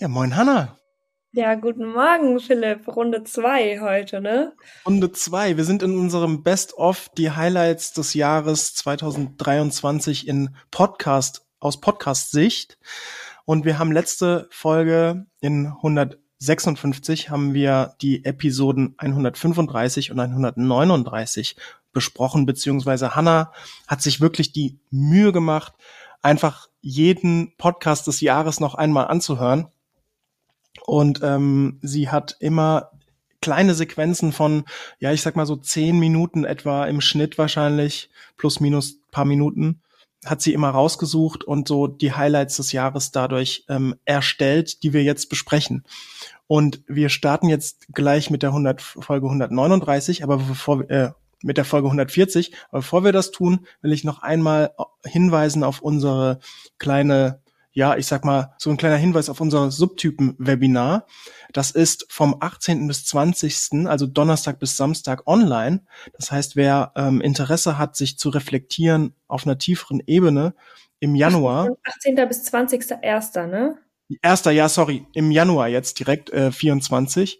Ja, moin Hanna. Ja, guten Morgen, Philipp. Runde zwei heute, ne? Runde zwei. Wir sind in unserem Best-of die Highlights des Jahres 2023 in Podcast, aus Podcast-Sicht. Und wir haben letzte Folge in 156 haben wir die Episoden 135 und 139 besprochen, beziehungsweise Hanna hat sich wirklich die Mühe gemacht, einfach jeden Podcast des Jahres noch einmal anzuhören und ähm, sie hat immer kleine Sequenzen von, ja, ich sag mal so zehn Minuten etwa im Schnitt wahrscheinlich, plus minus paar Minuten, hat sie immer rausgesucht und so die Highlights des Jahres dadurch ähm, erstellt, die wir jetzt besprechen. Und wir starten jetzt gleich mit der 100, Folge 139, aber bevor äh, mit der Folge 140. Aber bevor wir das tun, will ich noch einmal hinweisen auf unsere kleine ja, ich sag mal, so ein kleiner Hinweis auf unser Subtypen-Webinar. Das ist vom 18. bis 20., also Donnerstag bis Samstag online. Das heißt, wer ähm, Interesse hat, sich zu reflektieren auf einer tieferen Ebene im Januar. 18. bis 20.01., ne? Erster, ja, sorry, im Januar jetzt direkt äh, 24.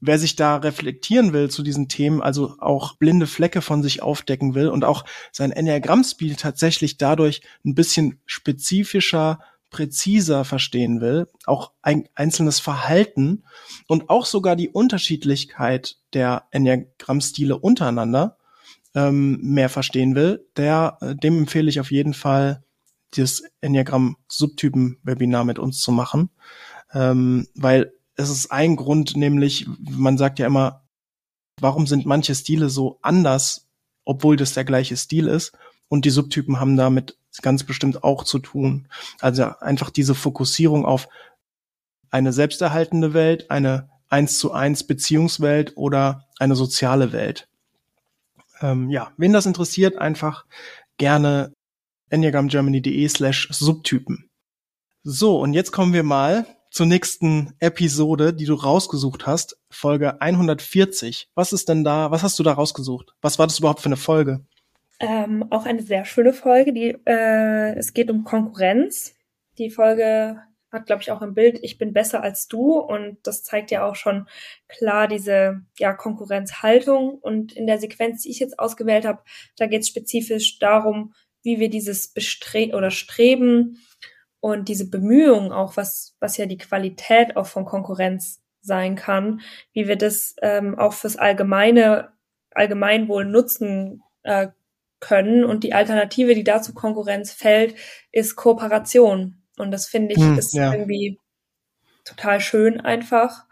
Wer sich da reflektieren will zu diesen Themen, also auch blinde Flecke von sich aufdecken will und auch sein Enneagramm-Spiel tatsächlich dadurch ein bisschen spezifischer präziser verstehen will, auch ein einzelnes Verhalten und auch sogar die Unterschiedlichkeit der Enneagramm-Stile untereinander ähm, mehr verstehen will, der, äh, dem empfehle ich auf jeden Fall, das Enneagramm-Subtypen-Webinar mit uns zu machen, ähm, weil es ist ein Grund, nämlich, man sagt ja immer, warum sind manche Stile so anders, obwohl das der gleiche Stil ist? Und die Subtypen haben damit ganz bestimmt auch zu tun. Also einfach diese Fokussierung auf eine selbsterhaltende Welt, eine eins zu eins Beziehungswelt oder eine soziale Welt. Ähm, ja, wen das interessiert, einfach gerne enneagramgermany.de slash Subtypen. So, und jetzt kommen wir mal zur nächsten Episode, die du rausgesucht hast, Folge 140. Was ist denn da, was hast du da rausgesucht? Was war das überhaupt für eine Folge? Ähm, auch eine sehr schöne Folge. Die, äh, es geht um Konkurrenz. Die Folge hat, glaube ich, auch im Bild, ich bin besser als du. Und das zeigt ja auch schon klar diese ja, Konkurrenzhaltung. Und in der Sequenz, die ich jetzt ausgewählt habe, da geht es spezifisch darum, wie wir dieses Bestre oder Streben und diese Bemühungen auch, was, was ja die Qualität auch von Konkurrenz sein kann, wie wir das ähm, auch fürs allgemeine Allgemeinwohl nutzen äh, können. Und die Alternative, die dazu Konkurrenz fällt, ist Kooperation. Und das finde ich hm, ist ja. irgendwie total schön einfach.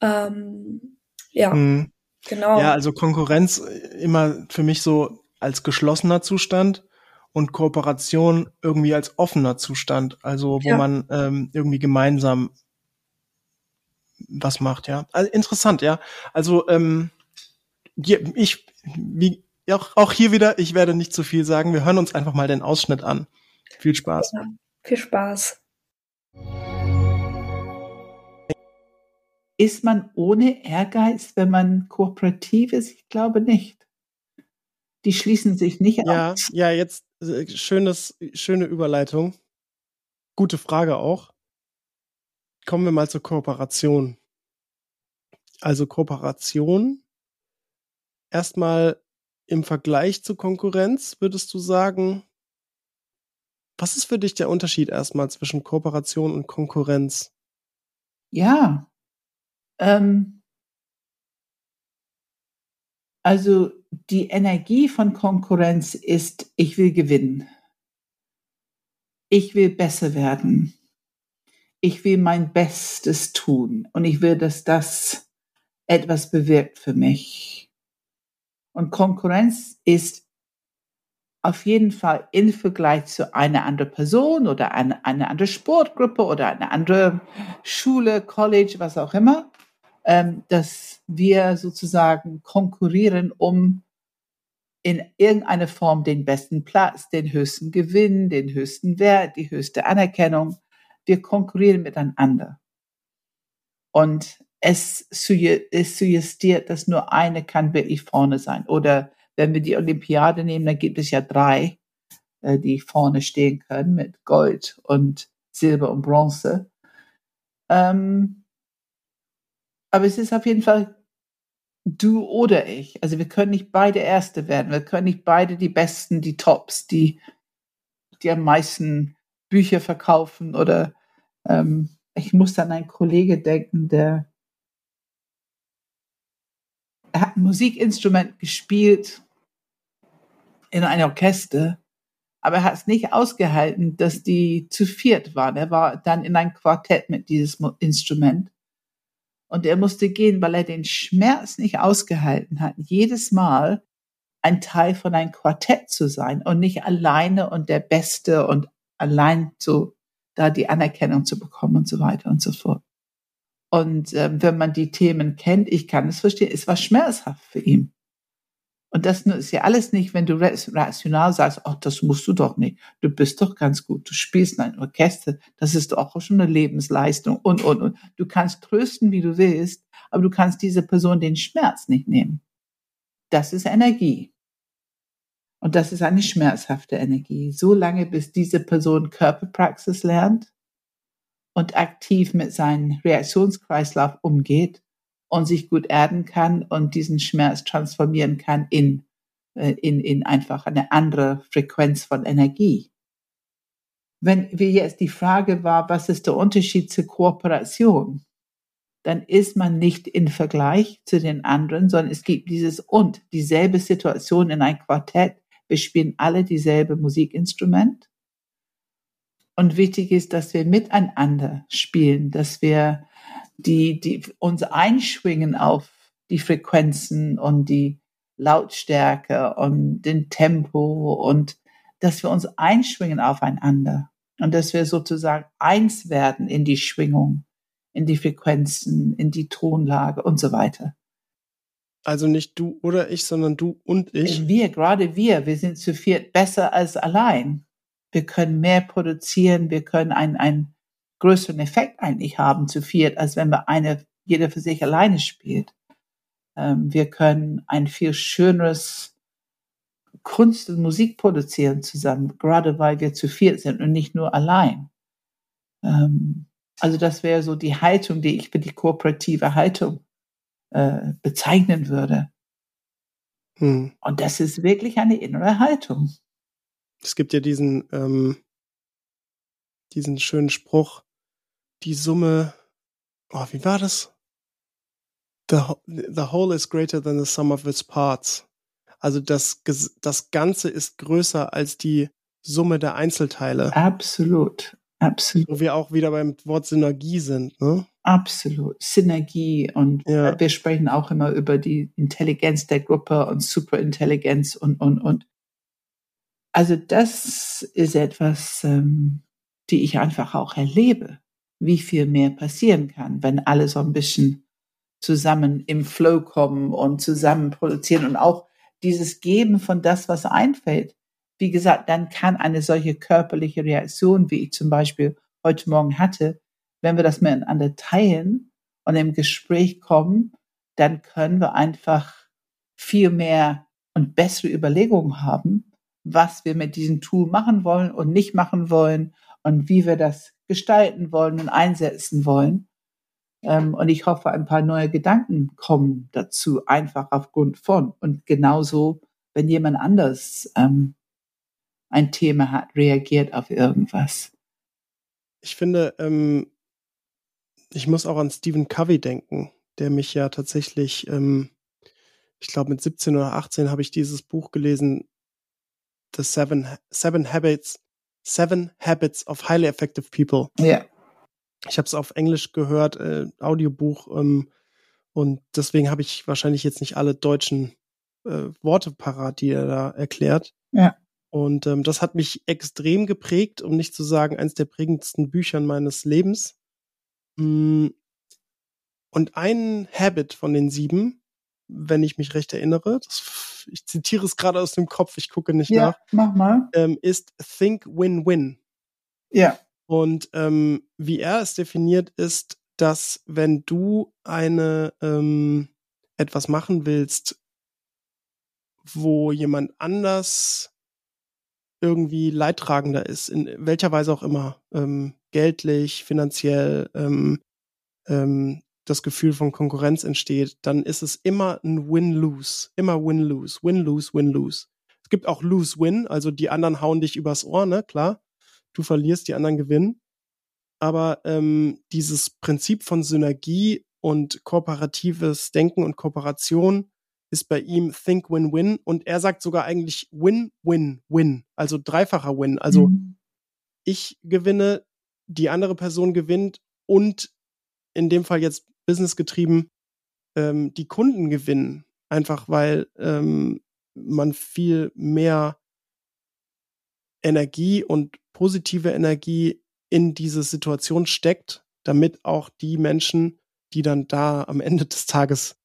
Ähm, ja, hm. genau. Ja, also Konkurrenz immer für mich so als geschlossener Zustand und Kooperation irgendwie als offener Zustand, also wo ja. man ähm, irgendwie gemeinsam was macht, ja. Also interessant, ja. Also ähm, ich, wie, auch, auch hier wieder, ich werde nicht zu viel sagen. Wir hören uns einfach mal den Ausschnitt an. Viel Spaß. Ja, viel Spaß. Ist man ohne Ehrgeiz, wenn man kooperativ ist? Ich glaube nicht. Die schließen sich nicht ja, aus. Ja, jetzt äh, schönes, schöne Überleitung. Gute Frage auch. Kommen wir mal zur Kooperation. Also Kooperation erstmal im Vergleich zur Konkurrenz würdest du sagen, was ist für dich der Unterschied erstmal zwischen Kooperation und Konkurrenz? Ja, ähm, also die Energie von Konkurrenz ist, ich will gewinnen. Ich will besser werden. Ich will mein Bestes tun und ich will, dass das etwas bewirkt für mich. Und Konkurrenz ist auf jeden Fall im Vergleich zu einer anderen Person oder eine, eine andere Sportgruppe oder eine andere Schule, College, was auch immer, ähm, dass wir sozusagen konkurrieren, um in irgendeiner Form den besten Platz, den höchsten Gewinn, den höchsten Wert, die höchste Anerkennung. Wir konkurrieren miteinander. Und es, es suggestiert, dass nur eine kann wirklich vorne sein. Oder wenn wir die Olympiade nehmen, dann gibt es ja drei, äh, die vorne stehen können mit Gold und Silber und Bronze. Ähm, aber es ist auf jeden Fall du oder ich. Also wir können nicht beide Erste werden. Wir können nicht beide die Besten, die Tops, die, die am meisten Bücher verkaufen oder ähm, ich muss an einen Kollege denken, der er hat ein Musikinstrument gespielt in einem Orchester, aber er hat es nicht ausgehalten, dass die zu viert waren. Er war dann in ein Quartett mit diesem Instrument und er musste gehen, weil er den Schmerz nicht ausgehalten hat, jedes Mal ein Teil von einem Quartett zu sein und nicht alleine und der Beste und allein so da die Anerkennung zu bekommen und so weiter und so fort. Und äh, wenn man die Themen kennt, ich kann es verstehen, es war schmerzhaft für ihn. Und das ist ja alles nicht, wenn du rational sagst, oh, das musst du doch nicht. Du bist doch ganz gut. Du spielst in einem Orchester. Das ist doch auch schon eine Lebensleistung und, und, und. Du kannst trösten, wie du willst, aber du kannst diese Person den Schmerz nicht nehmen. Das ist Energie. Und das ist eine schmerzhafte Energie. So lange, bis diese Person Körperpraxis lernt und aktiv mit seinem Reaktionskreislauf umgeht und sich gut erden kann und diesen Schmerz transformieren kann in, äh, in, in einfach eine andere Frequenz von Energie. Wenn wir jetzt die Frage war, was ist der Unterschied zur Kooperation, dann ist man nicht in Vergleich zu den anderen, sondern es gibt dieses und, dieselbe Situation in ein Quartett. Wir spielen alle dieselbe Musikinstrument. Und wichtig ist, dass wir miteinander spielen, dass wir die, die uns einschwingen auf die Frequenzen und die Lautstärke und den Tempo und dass wir uns einschwingen aufeinander und dass wir sozusagen eins werden in die Schwingung, in die Frequenzen, in die Tonlage und so weiter. Also nicht du oder ich, sondern du und ich. Wir, gerade wir, wir sind zu viert besser als allein. Wir können mehr produzieren, wir können ein, ein größeren Effekt eigentlich haben zu viert, als wenn wir eine, jeder für sich alleine spielt. Ähm, wir können ein viel schöneres Kunst und Musik produzieren zusammen, gerade weil wir zu viert sind und nicht nur allein. Ähm, also das wäre so die Haltung, die ich für die kooperative Haltung äh, bezeichnen würde. Hm. Und das ist wirklich eine innere Haltung. Es gibt ja diesen, ähm, diesen schönen Spruch, die Summe, oh, wie war das? The, the whole is greater than the sum of its parts. Also das, das Ganze ist größer als die Summe der Einzelteile. Absolut, absolut. Wo wir auch wieder beim Wort Synergie sind, ne? Absolut. Synergie und ja. wir sprechen auch immer über die Intelligenz der Gruppe und Superintelligenz und, und, und. Also das ist etwas, ähm, die ich einfach auch erlebe wie viel mehr passieren kann, wenn alle so ein bisschen zusammen im Flow kommen und zusammen produzieren und auch dieses Geben von das, was einfällt. Wie gesagt, dann kann eine solche körperliche Reaktion, wie ich zum Beispiel heute Morgen hatte, wenn wir das miteinander teilen und im Gespräch kommen, dann können wir einfach viel mehr und bessere Überlegungen haben, was wir mit diesem Tool machen wollen und nicht machen wollen und wie wir das gestalten wollen und einsetzen wollen. Ähm, und ich hoffe, ein paar neue Gedanken kommen dazu, einfach aufgrund von. Und genauso, wenn jemand anders ähm, ein Thema hat, reagiert auf irgendwas. Ich finde, ähm, ich muss auch an Stephen Covey denken, der mich ja tatsächlich, ähm, ich glaube mit 17 oder 18 habe ich dieses Buch gelesen, The Seven, Seven Habits Seven Habits of Highly Effective People. Ja. Ich habe es auf Englisch gehört, äh, Audiobuch, ähm, und deswegen habe ich wahrscheinlich jetzt nicht alle deutschen äh, Worte parat, die er da erklärt. Ja. Und ähm, das hat mich extrem geprägt, um nicht zu sagen, eins der prägendsten Bücher meines Lebens. Mm. Und ein Habit von den sieben, wenn ich mich recht erinnere, das ich zitiere es gerade aus dem Kopf, ich gucke nicht ja, nach. Mach mal. Ähm, ist Think Win-Win. Ja. Und ähm, wie er es definiert, ist, dass wenn du eine ähm, etwas machen willst, wo jemand anders irgendwie leidtragender ist, in welcher Weise auch immer, ähm, geldlich, finanziell, ähm, ähm, das Gefühl von Konkurrenz entsteht, dann ist es immer ein Win-Lose. Immer Win-Lose. Win-Lose, Win-Lose. Es gibt auch Lose-Win, also die anderen hauen dich übers Ohr, ne? Klar. Du verlierst, die anderen gewinnen. Aber ähm, dieses Prinzip von Synergie und kooperatives Denken und Kooperation ist bei ihm Think Win-Win und er sagt sogar eigentlich Win-Win-Win, also dreifacher Win. Also mhm. ich gewinne, die andere Person gewinnt und in dem Fall jetzt Business getrieben, ähm, die Kunden gewinnen. Einfach weil ähm, man viel mehr Energie und positive Energie in diese Situation steckt, damit auch die Menschen, die dann da am Ende des Tages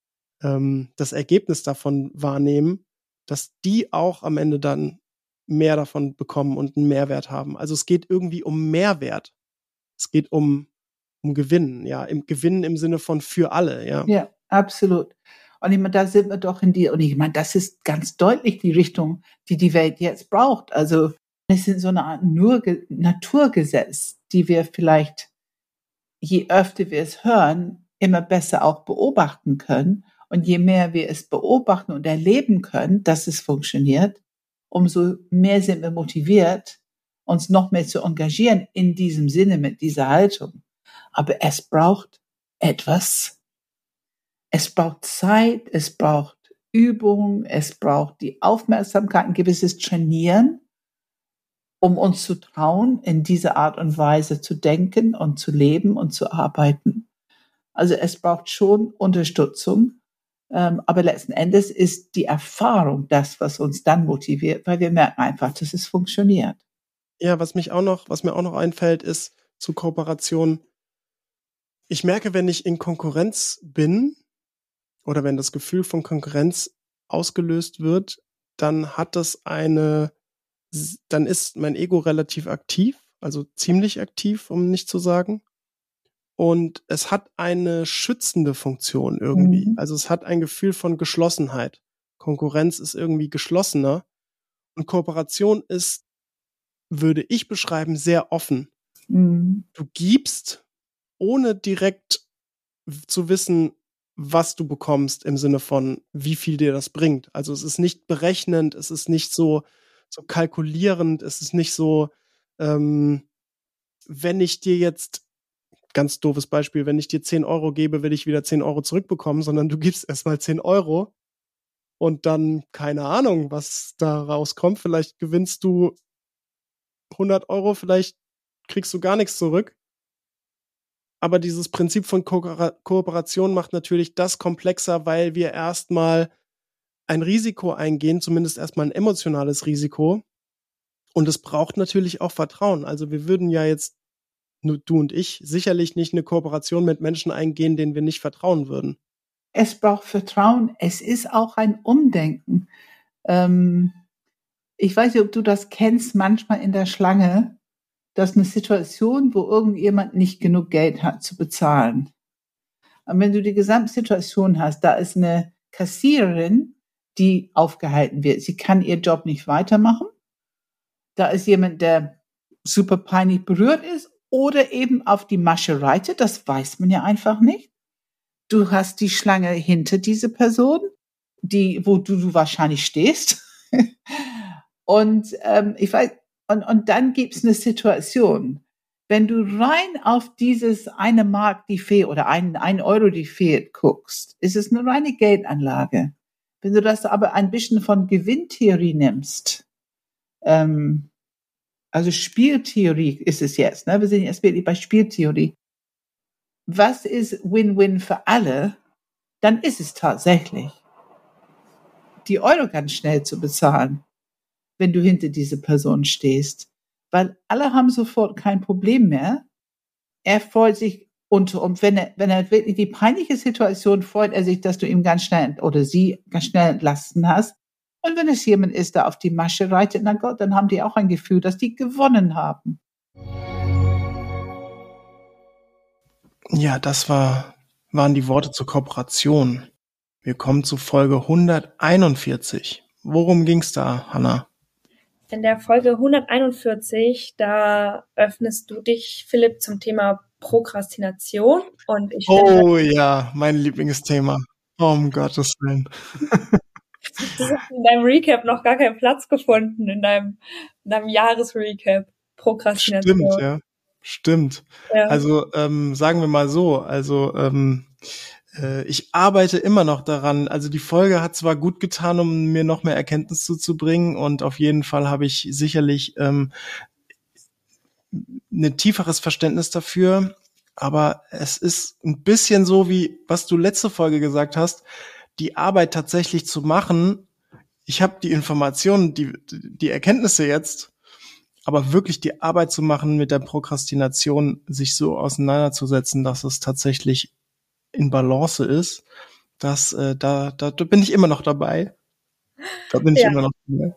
ähm, das Ergebnis davon wahrnehmen, dass die auch am Ende dann mehr davon bekommen und einen Mehrwert haben. Also es geht irgendwie um Mehrwert. Es geht um um Gewinnen, ja, im Gewinnen im Sinne von für alle, ja. Ja, absolut. Und ich meine, da sind wir doch in die, und ich meine, das ist ganz deutlich die Richtung, die die Welt jetzt braucht. Also es sind so eine Art Nur Naturgesetz, die wir vielleicht, je öfter wir es hören, immer besser auch beobachten können. Und je mehr wir es beobachten und erleben können, dass es funktioniert, umso mehr sind wir motiviert, uns noch mehr zu engagieren in diesem Sinne mit dieser Haltung. Aber es braucht etwas. Es braucht Zeit, es braucht Übung, es braucht die Aufmerksamkeit, ein gewisses Trainieren, um uns zu trauen, in dieser Art und Weise zu denken und zu leben und zu arbeiten. Also es braucht schon Unterstützung, ähm, aber letzten Endes ist die Erfahrung das, was uns dann motiviert, weil wir merken einfach, dass es funktioniert. Ja, was mich auch noch, was mir auch noch einfällt, ist zu Kooperation ich merke, wenn ich in Konkurrenz bin oder wenn das Gefühl von Konkurrenz ausgelöst wird, dann hat das eine, dann ist mein Ego relativ aktiv, also ziemlich aktiv, um nicht zu sagen. Und es hat eine schützende Funktion irgendwie. Mhm. Also es hat ein Gefühl von Geschlossenheit. Konkurrenz ist irgendwie geschlossener. Und Kooperation ist, würde ich beschreiben, sehr offen. Mhm. Du gibst ohne direkt zu wissen, was du bekommst im Sinne von, wie viel dir das bringt. Also es ist nicht berechnend, es ist nicht so, so kalkulierend, es ist nicht so, ähm, wenn ich dir jetzt, ganz doofes Beispiel, wenn ich dir 10 Euro gebe, will ich wieder 10 Euro zurückbekommen, sondern du gibst erstmal 10 Euro und dann, keine Ahnung, was da rauskommt. Vielleicht gewinnst du 100 Euro, vielleicht kriegst du gar nichts zurück. Aber dieses Prinzip von Ko Kooperation macht natürlich das komplexer, weil wir erstmal ein Risiko eingehen, zumindest erstmal ein emotionales Risiko. Und es braucht natürlich auch Vertrauen. Also wir würden ja jetzt, nur du und ich, sicherlich nicht eine Kooperation mit Menschen eingehen, denen wir nicht vertrauen würden. Es braucht Vertrauen. Es ist auch ein Umdenken. Ähm, ich weiß nicht, ob du das kennst, manchmal in der Schlange dass eine Situation, wo irgendjemand nicht genug Geld hat zu bezahlen. Und wenn du die Gesamtsituation hast, da ist eine Kassiererin, die aufgehalten wird. Sie kann ihr Job nicht weitermachen. Da ist jemand, der super peinlich berührt ist oder eben auf die Masche reitet. Das weiß man ja einfach nicht. Du hast die Schlange hinter diese Person, die, wo du, du wahrscheinlich stehst. Und ähm, ich weiß, und, und dann gibt's eine Situation. Wenn du rein auf dieses eine Mark, die fehlt, oder ein, ein Euro, die fehlt, guckst, ist es eine reine Geldanlage. Wenn du das aber ein bisschen von Gewinntheorie nimmst, ähm, also Spieltheorie ist es jetzt, ne? wir sind jetzt wirklich bei Spieltheorie. Was ist Win-Win für alle? Dann ist es tatsächlich, die Euro ganz schnell zu bezahlen wenn du hinter diese Person stehst. Weil alle haben sofort kein Problem mehr. Er freut sich und, und wenn er, wenn er wirklich die peinliche Situation freut er sich, dass du ihm ganz schnell oder sie ganz schnell entlasten hast. Und wenn es jemand ist, der auf die Masche reitet, na Gott, dann haben die auch ein Gefühl, dass die gewonnen haben. Ja, das war, waren die Worte zur Kooperation. Wir kommen zu Folge 141. Worum ging's da, Hannah? In der Folge 141, da öffnest du dich, Philipp, zum Thema Prokrastination. Und ich oh finde, ja, mein Lieblingsthema. Oh, um Gottes Willen. Du hast in deinem Recap noch gar keinen Platz gefunden, in deinem, in deinem Jahresrecap. Prokrastination. Stimmt, ja. Stimmt. Ja. Also ähm, sagen wir mal so, also ähm, äh, ich arbeite immer noch daran. Also die Folge hat zwar gut getan, um mir noch mehr Erkenntnis zuzubringen und auf jeden Fall habe ich sicherlich ähm, ein tieferes Verständnis dafür. Aber es ist ein bisschen so, wie was du letzte Folge gesagt hast die Arbeit tatsächlich zu machen, ich habe die Informationen, die, die Erkenntnisse jetzt, aber wirklich die Arbeit zu machen mit der Prokrastination, sich so auseinanderzusetzen, dass es tatsächlich in Balance ist, das, äh, da, da, da bin ich immer noch dabei. Da bin ich ja. immer noch dabei.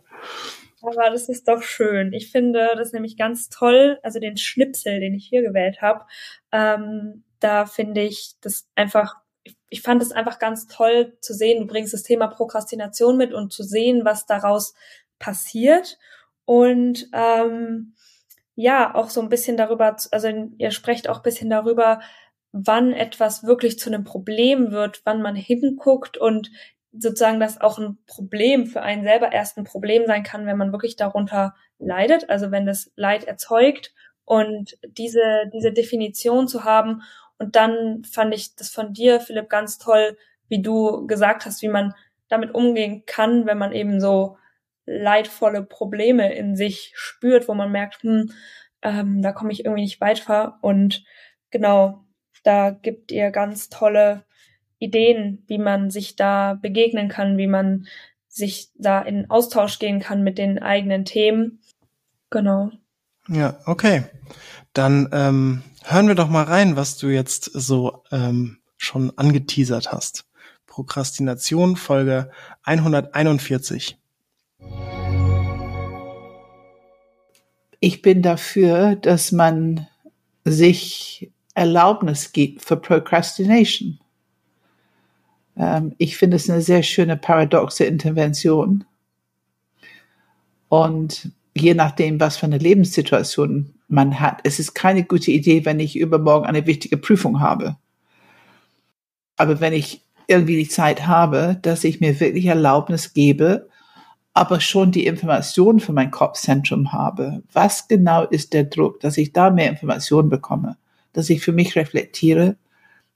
Aber das ist doch schön. Ich finde das nämlich ganz toll, also den Schnipsel, den ich hier gewählt habe, ähm, da finde ich das einfach ich fand es einfach ganz toll zu sehen, du bringst das Thema Prokrastination mit und zu sehen, was daraus passiert. Und ähm, ja, auch so ein bisschen darüber, also ihr sprecht auch ein bisschen darüber, wann etwas wirklich zu einem Problem wird, wann man hinguckt und sozusagen das auch ein Problem für einen selber erst ein Problem sein kann, wenn man wirklich darunter leidet, also wenn das Leid erzeugt und diese, diese Definition zu haben und dann fand ich das von dir, Philipp, ganz toll, wie du gesagt hast, wie man damit umgehen kann, wenn man eben so leidvolle Probleme in sich spürt, wo man merkt, hm, ähm, da komme ich irgendwie nicht weiter. Und genau, da gibt ihr ganz tolle Ideen, wie man sich da begegnen kann, wie man sich da in Austausch gehen kann mit den eigenen Themen. Genau. Ja, okay. Dann ähm, hören wir doch mal rein, was du jetzt so ähm, schon angeteasert hast. Prokrastination, Folge 141. Ich bin dafür, dass man sich Erlaubnis gibt für Procrastination. Ähm, ich finde es eine sehr schöne paradoxe Intervention. Und je nachdem, was für eine Lebenssituation man hat. Es ist keine gute Idee, wenn ich übermorgen eine wichtige Prüfung habe. Aber wenn ich irgendwie die Zeit habe, dass ich mir wirklich Erlaubnis gebe, aber schon die Information für mein Kopfzentrum habe. Was genau ist der Druck, dass ich da mehr Informationen bekomme, dass ich für mich reflektiere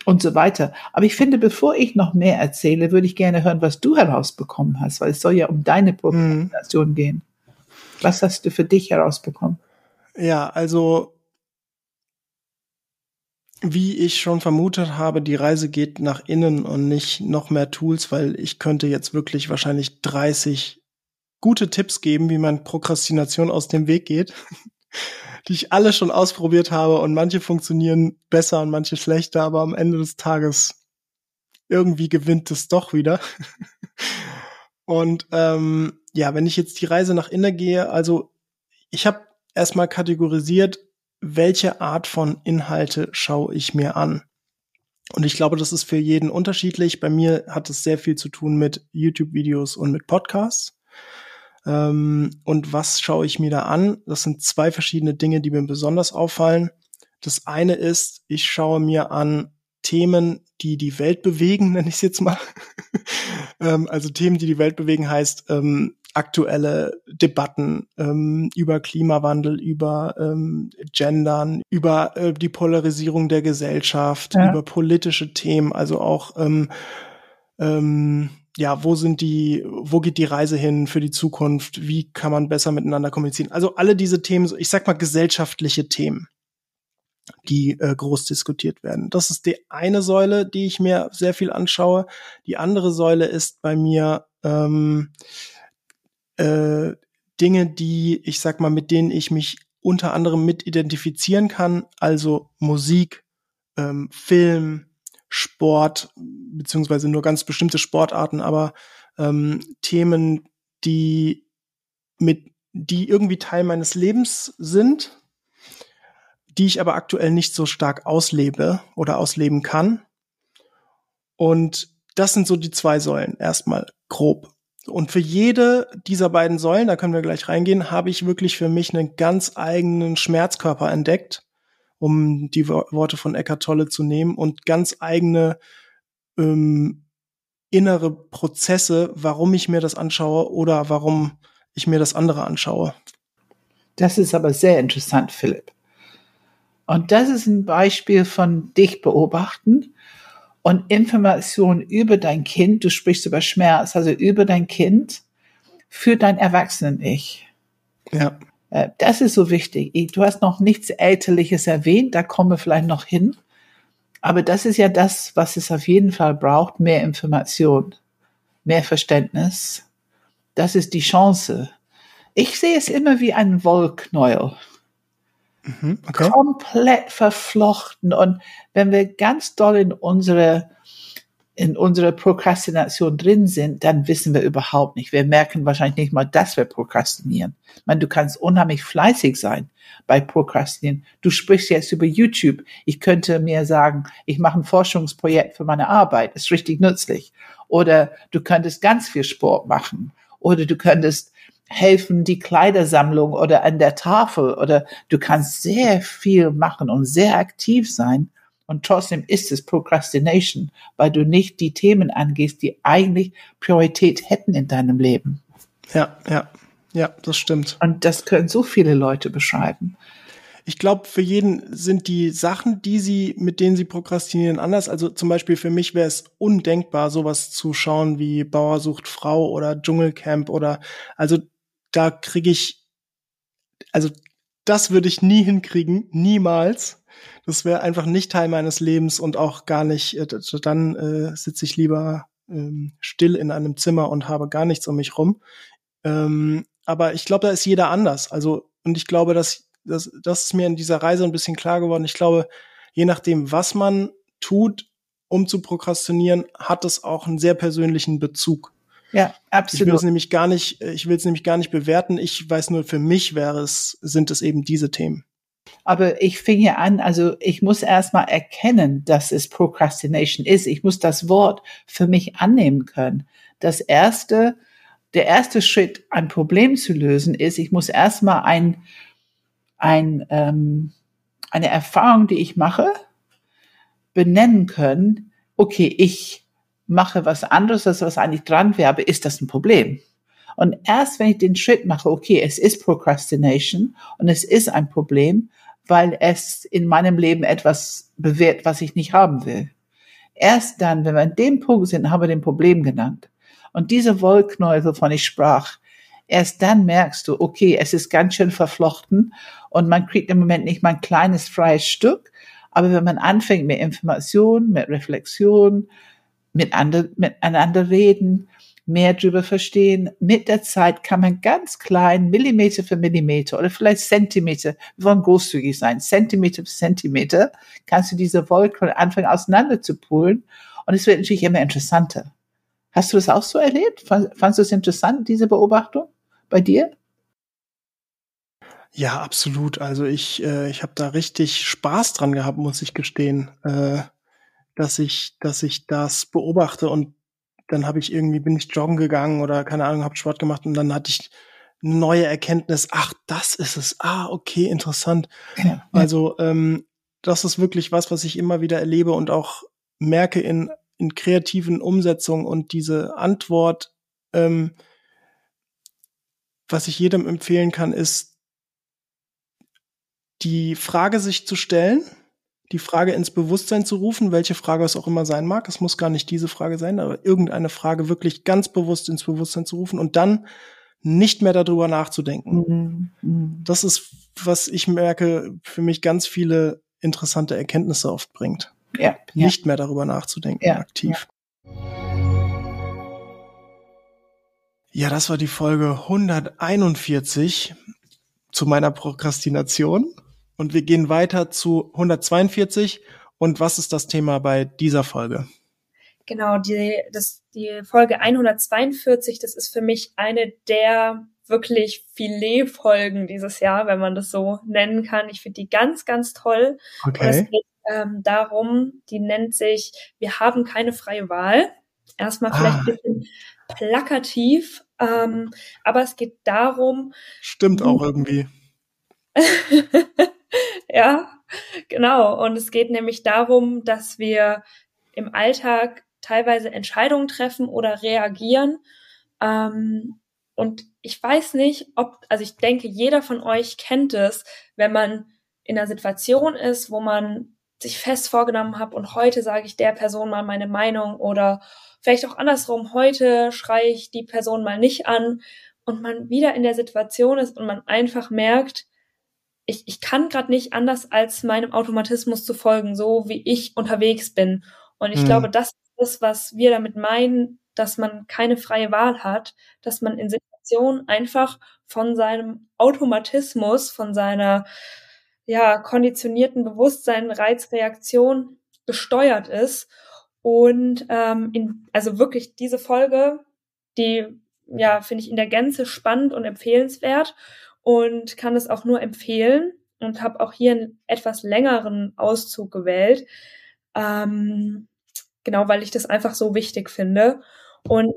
und so weiter. Aber ich finde, bevor ich noch mehr erzähle, würde ich gerne hören, was du herausbekommen hast, weil es soll ja um deine. Prokrastination mhm. gehen. Was hast du für dich herausbekommen? Ja, also wie ich schon vermutet habe, die Reise geht nach innen und nicht noch mehr Tools, weil ich könnte jetzt wirklich wahrscheinlich 30 gute Tipps geben, wie man Prokrastination aus dem Weg geht, die ich alle schon ausprobiert habe und manche funktionieren besser und manche schlechter, aber am Ende des Tages irgendwie gewinnt es doch wieder. und ähm, ja, wenn ich jetzt die Reise nach innen gehe, also ich habe erstmal kategorisiert, welche Art von Inhalte schaue ich mir an. Und ich glaube, das ist für jeden unterschiedlich. Bei mir hat es sehr viel zu tun mit YouTube-Videos und mit Podcasts. Ähm, und was schaue ich mir da an? Das sind zwei verschiedene Dinge, die mir besonders auffallen. Das eine ist, ich schaue mir an Themen, die die Welt bewegen, nenne ich es jetzt mal. ähm, also Themen, die die Welt bewegen, heißt ähm, aktuelle Debatten ähm, über Klimawandel, über ähm, Gendern, über äh, die Polarisierung der Gesellschaft, ja. über politische Themen, also auch ähm, ähm, ja, wo sind die, wo geht die Reise hin für die Zukunft? Wie kann man besser miteinander kommunizieren? Also alle diese Themen, ich sag mal gesellschaftliche Themen, die äh, groß diskutiert werden. Das ist die eine Säule, die ich mir sehr viel anschaue. Die andere Säule ist bei mir ähm, äh, Dinge, die, ich sag mal, mit denen ich mich unter anderem mit identifizieren kann, also Musik, ähm, Film, Sport, beziehungsweise nur ganz bestimmte Sportarten, aber ähm, Themen, die mit, die irgendwie Teil meines Lebens sind, die ich aber aktuell nicht so stark auslebe oder ausleben kann. Und das sind so die zwei Säulen. Erstmal grob. Und für jede dieser beiden Säulen, da können wir gleich reingehen, habe ich wirklich für mich einen ganz eigenen Schmerzkörper entdeckt, um die Worte von Eckart Tolle zu nehmen, und ganz eigene ähm, innere Prozesse, warum ich mir das anschaue oder warum ich mir das andere anschaue. Das ist aber sehr interessant, Philipp. Und das ist ein Beispiel von dich beobachten und Information über dein Kind. Du sprichst über Schmerz, also über dein Kind für dein Erwachsenen-Ich. Ja. Äh, das ist so wichtig. Du hast noch nichts Elterliches erwähnt, da kommen wir vielleicht noch hin. Aber das ist ja das, was es auf jeden Fall braucht, mehr Information, mehr Verständnis. Das ist die Chance. Ich sehe es immer wie ein Wollknäuel. Mhm, okay. Komplett verflochten. Und wenn wir ganz doll in unsere in unserer Prokrastination drin sind, dann wissen wir überhaupt nicht. Wir merken wahrscheinlich nicht mal, dass wir prokrastinieren. Ich meine, du kannst unheimlich fleißig sein bei Prokrastinieren. Du sprichst jetzt über YouTube. Ich könnte mir sagen, ich mache ein Forschungsprojekt für meine Arbeit. Ist richtig nützlich. Oder du könntest ganz viel Sport machen. Oder du könntest helfen, die Kleidersammlung oder an der Tafel. Oder du kannst sehr viel machen und sehr aktiv sein und trotzdem ist es Procrastination, weil du nicht die Themen angehst, die eigentlich Priorität hätten in deinem Leben. Ja, ja, ja, das stimmt. Und das können so viele Leute beschreiben. Ich glaube, für jeden sind die Sachen, die sie, mit denen sie prokrastinieren, anders. Also zum Beispiel für mich wäre es undenkbar, sowas zu schauen wie Bauer sucht Frau oder Dschungelcamp oder also da kriege ich, also das würde ich nie hinkriegen, niemals. Das wäre einfach nicht Teil meines Lebens und auch gar nicht, äh, dann äh, sitze ich lieber ähm, still in einem Zimmer und habe gar nichts um mich rum. Ähm, aber ich glaube, da ist jeder anders. Also, und ich glaube, dass, dass das ist mir in dieser Reise ein bisschen klar geworden. Ich glaube, je nachdem, was man tut, um zu prokrastinieren, hat es auch einen sehr persönlichen Bezug. Ja, absolut. Ich will es nämlich gar nicht, ich will es nämlich gar nicht bewerten. Ich weiß nur, für mich wäre es, sind es eben diese Themen. Aber ich fing hier an, also ich muss erstmal erkennen, dass es Procrastination ist. Ich muss das Wort für mich annehmen können. Das erste, der erste Schritt, ein Problem zu lösen, ist, ich muss erstmal ein, ein, ähm, eine Erfahrung, die ich mache, benennen können. Okay, ich mache was anderes, als was eigentlich dran wäre, ist das ein Problem? Und erst wenn ich den Schritt mache, okay, es ist Procrastination und es ist ein Problem, weil es in meinem Leben etwas bewährt, was ich nicht haben will. Erst dann, wenn wir an dem Punkt sind, haben wir den Problem genannt. Und diese Wollknäuel, wovon ich sprach, erst dann merkst du, okay, es ist ganz schön verflochten und man kriegt im Moment nicht mal ein kleines freies Stück. Aber wenn man anfängt mit Information, mit Reflexion, mit miteinander reden, mehr drüber verstehen. Mit der Zeit kann man ganz klein, Millimeter für Millimeter oder vielleicht Zentimeter, wir wollen großzügig sein, Zentimeter für Zentimeter, kannst du diese Wolke anfangen auseinander zu poolen und es wird natürlich immer interessanter. Hast du das auch so erlebt? Fandest du es interessant, diese Beobachtung bei dir? Ja, absolut. Also ich, äh, ich habe da richtig Spaß dran gehabt, muss ich gestehen, äh, dass ich, dass ich das beobachte und dann habe ich irgendwie, bin ich joggen gegangen oder keine Ahnung, habe Sport gemacht und dann hatte ich eine neue Erkenntnis, ach, das ist es. Ah, okay, interessant. Ja, Also ähm, das ist wirklich was, was ich immer wieder erlebe und auch merke in, in kreativen Umsetzungen und diese Antwort, ähm, was ich jedem empfehlen kann, ist die Frage sich zu stellen, die Frage ins Bewusstsein zu rufen, welche Frage es auch immer sein mag. Es muss gar nicht diese Frage sein, aber irgendeine Frage wirklich ganz bewusst ins Bewusstsein zu rufen und dann nicht mehr darüber nachzudenken. Mhm. mhm. Das ist, was ich merke, für mich ganz viele interessante Erkenntnisse oft bringt. Ja, ja. Nicht mehr darüber nachzudenken, ja, aktiv. Ja. ja, das war die Folge 141 zu meiner Prokrastination. Und wir gehen weiter zu 142. Und was ist das Thema bei dieser Folge? Genau, die, das, die Folge 142, das ist für mich eine der wirklich Filet-Folgen dieses Jahr, wenn man das so nennen kann. Ich finde die ganz, ganz toll. Okay. Und es geht ähm, darum, die nennt sich Wir haben keine freie Wahl. Erstmal vielleicht ah. ein bisschen plakativ, ähm, aber es geht darum. Stimmt auch irgendwie. ja, genau. Und es geht nämlich darum, dass wir im Alltag teilweise Entscheidungen treffen oder reagieren. Ähm, und ich weiß nicht, ob, also ich denke, jeder von euch kennt es, wenn man in einer Situation ist, wo man sich fest vorgenommen hat und heute sage ich der Person mal meine Meinung oder vielleicht auch andersrum, heute schreie ich die Person mal nicht an und man wieder in der Situation ist und man einfach merkt, ich, ich kann gerade nicht anders als meinem Automatismus zu folgen, so wie ich unterwegs bin. Und ich mhm. glaube, das ist das, was wir damit meinen, dass man keine freie Wahl hat, dass man in Situationen einfach von seinem Automatismus, von seiner ja, konditionierten Bewusstsein, Reizreaktion gesteuert ist. Und ähm, in, also wirklich diese Folge, die ja, finde ich in der Gänze spannend und empfehlenswert und kann es auch nur empfehlen und habe auch hier einen etwas längeren Auszug gewählt. Ähm, genau, weil ich das einfach so wichtig finde. Und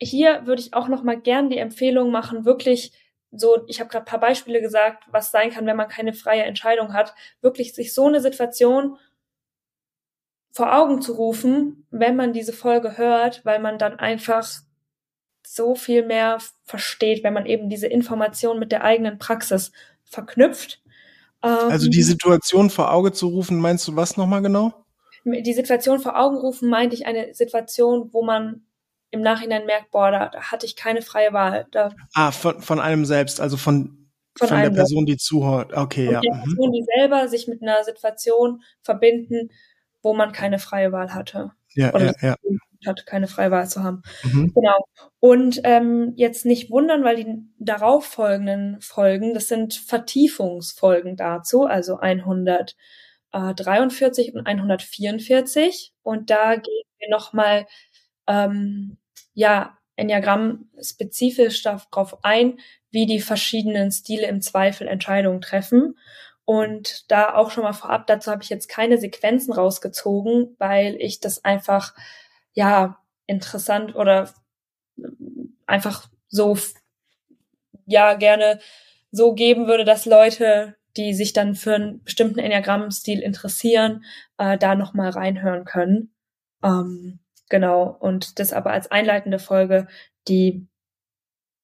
hier würde ich auch noch mal gern die Empfehlung machen, wirklich so, ich habe gerade paar Beispiele gesagt, was sein kann, wenn man keine freie Entscheidung hat, wirklich sich so eine Situation vor Augen zu rufen, wenn man diese Folge hört, weil man dann einfach so viel mehr versteht, wenn man eben diese Information mit der eigenen Praxis verknüpft. also die ähm, Situation vor Auge zu rufen, meinst du was nochmal genau? Die Situation vor Augen rufen meinte ich eine Situation, wo man im Nachhinein merkt, boah, da, da hatte ich keine freie Wahl. Da ah, von, von einem selbst, also von, von, von der Person, die zuhört. Okay, und ja. Die mhm. Person, die selber sich mit einer Situation verbinden, wo man keine freie Wahl hatte. Ja, Oder ja, ja. Hat, keine freie Wahl zu haben. Mhm. Genau. Und ähm, jetzt nicht wundern, weil die darauffolgenden Folgen, das sind Vertiefungsfolgen dazu, also 143 und 144. Und da gehen wir nochmal ähm, ja, Enneagramm spezifisch darauf ein, wie die verschiedenen Stile im Zweifel Entscheidungen treffen. Und da auch schon mal vorab, dazu habe ich jetzt keine Sequenzen rausgezogen, weil ich das einfach, ja, interessant oder einfach so, ja, gerne so geben würde, dass Leute, die sich dann für einen bestimmten Enneagramm-Stil interessieren, äh, da nochmal reinhören können. Ähm, Genau. Und das aber als einleitende Folge, die,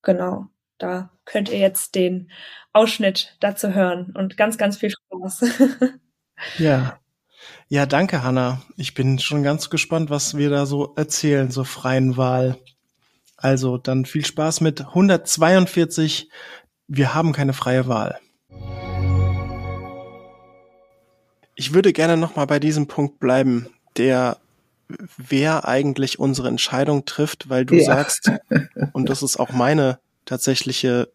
genau, da könnt ihr jetzt den Ausschnitt dazu hören und ganz, ganz viel Spaß. ja. Ja, danke, Hanna. Ich bin schon ganz gespannt, was wir da so erzählen, so freien Wahl. Also dann viel Spaß mit 142. Wir haben keine freie Wahl. Ich würde gerne noch mal bei diesem Punkt bleiben, der wer eigentlich unsere Entscheidung trifft, weil du ja. sagst, und das ist auch meine tatsächliche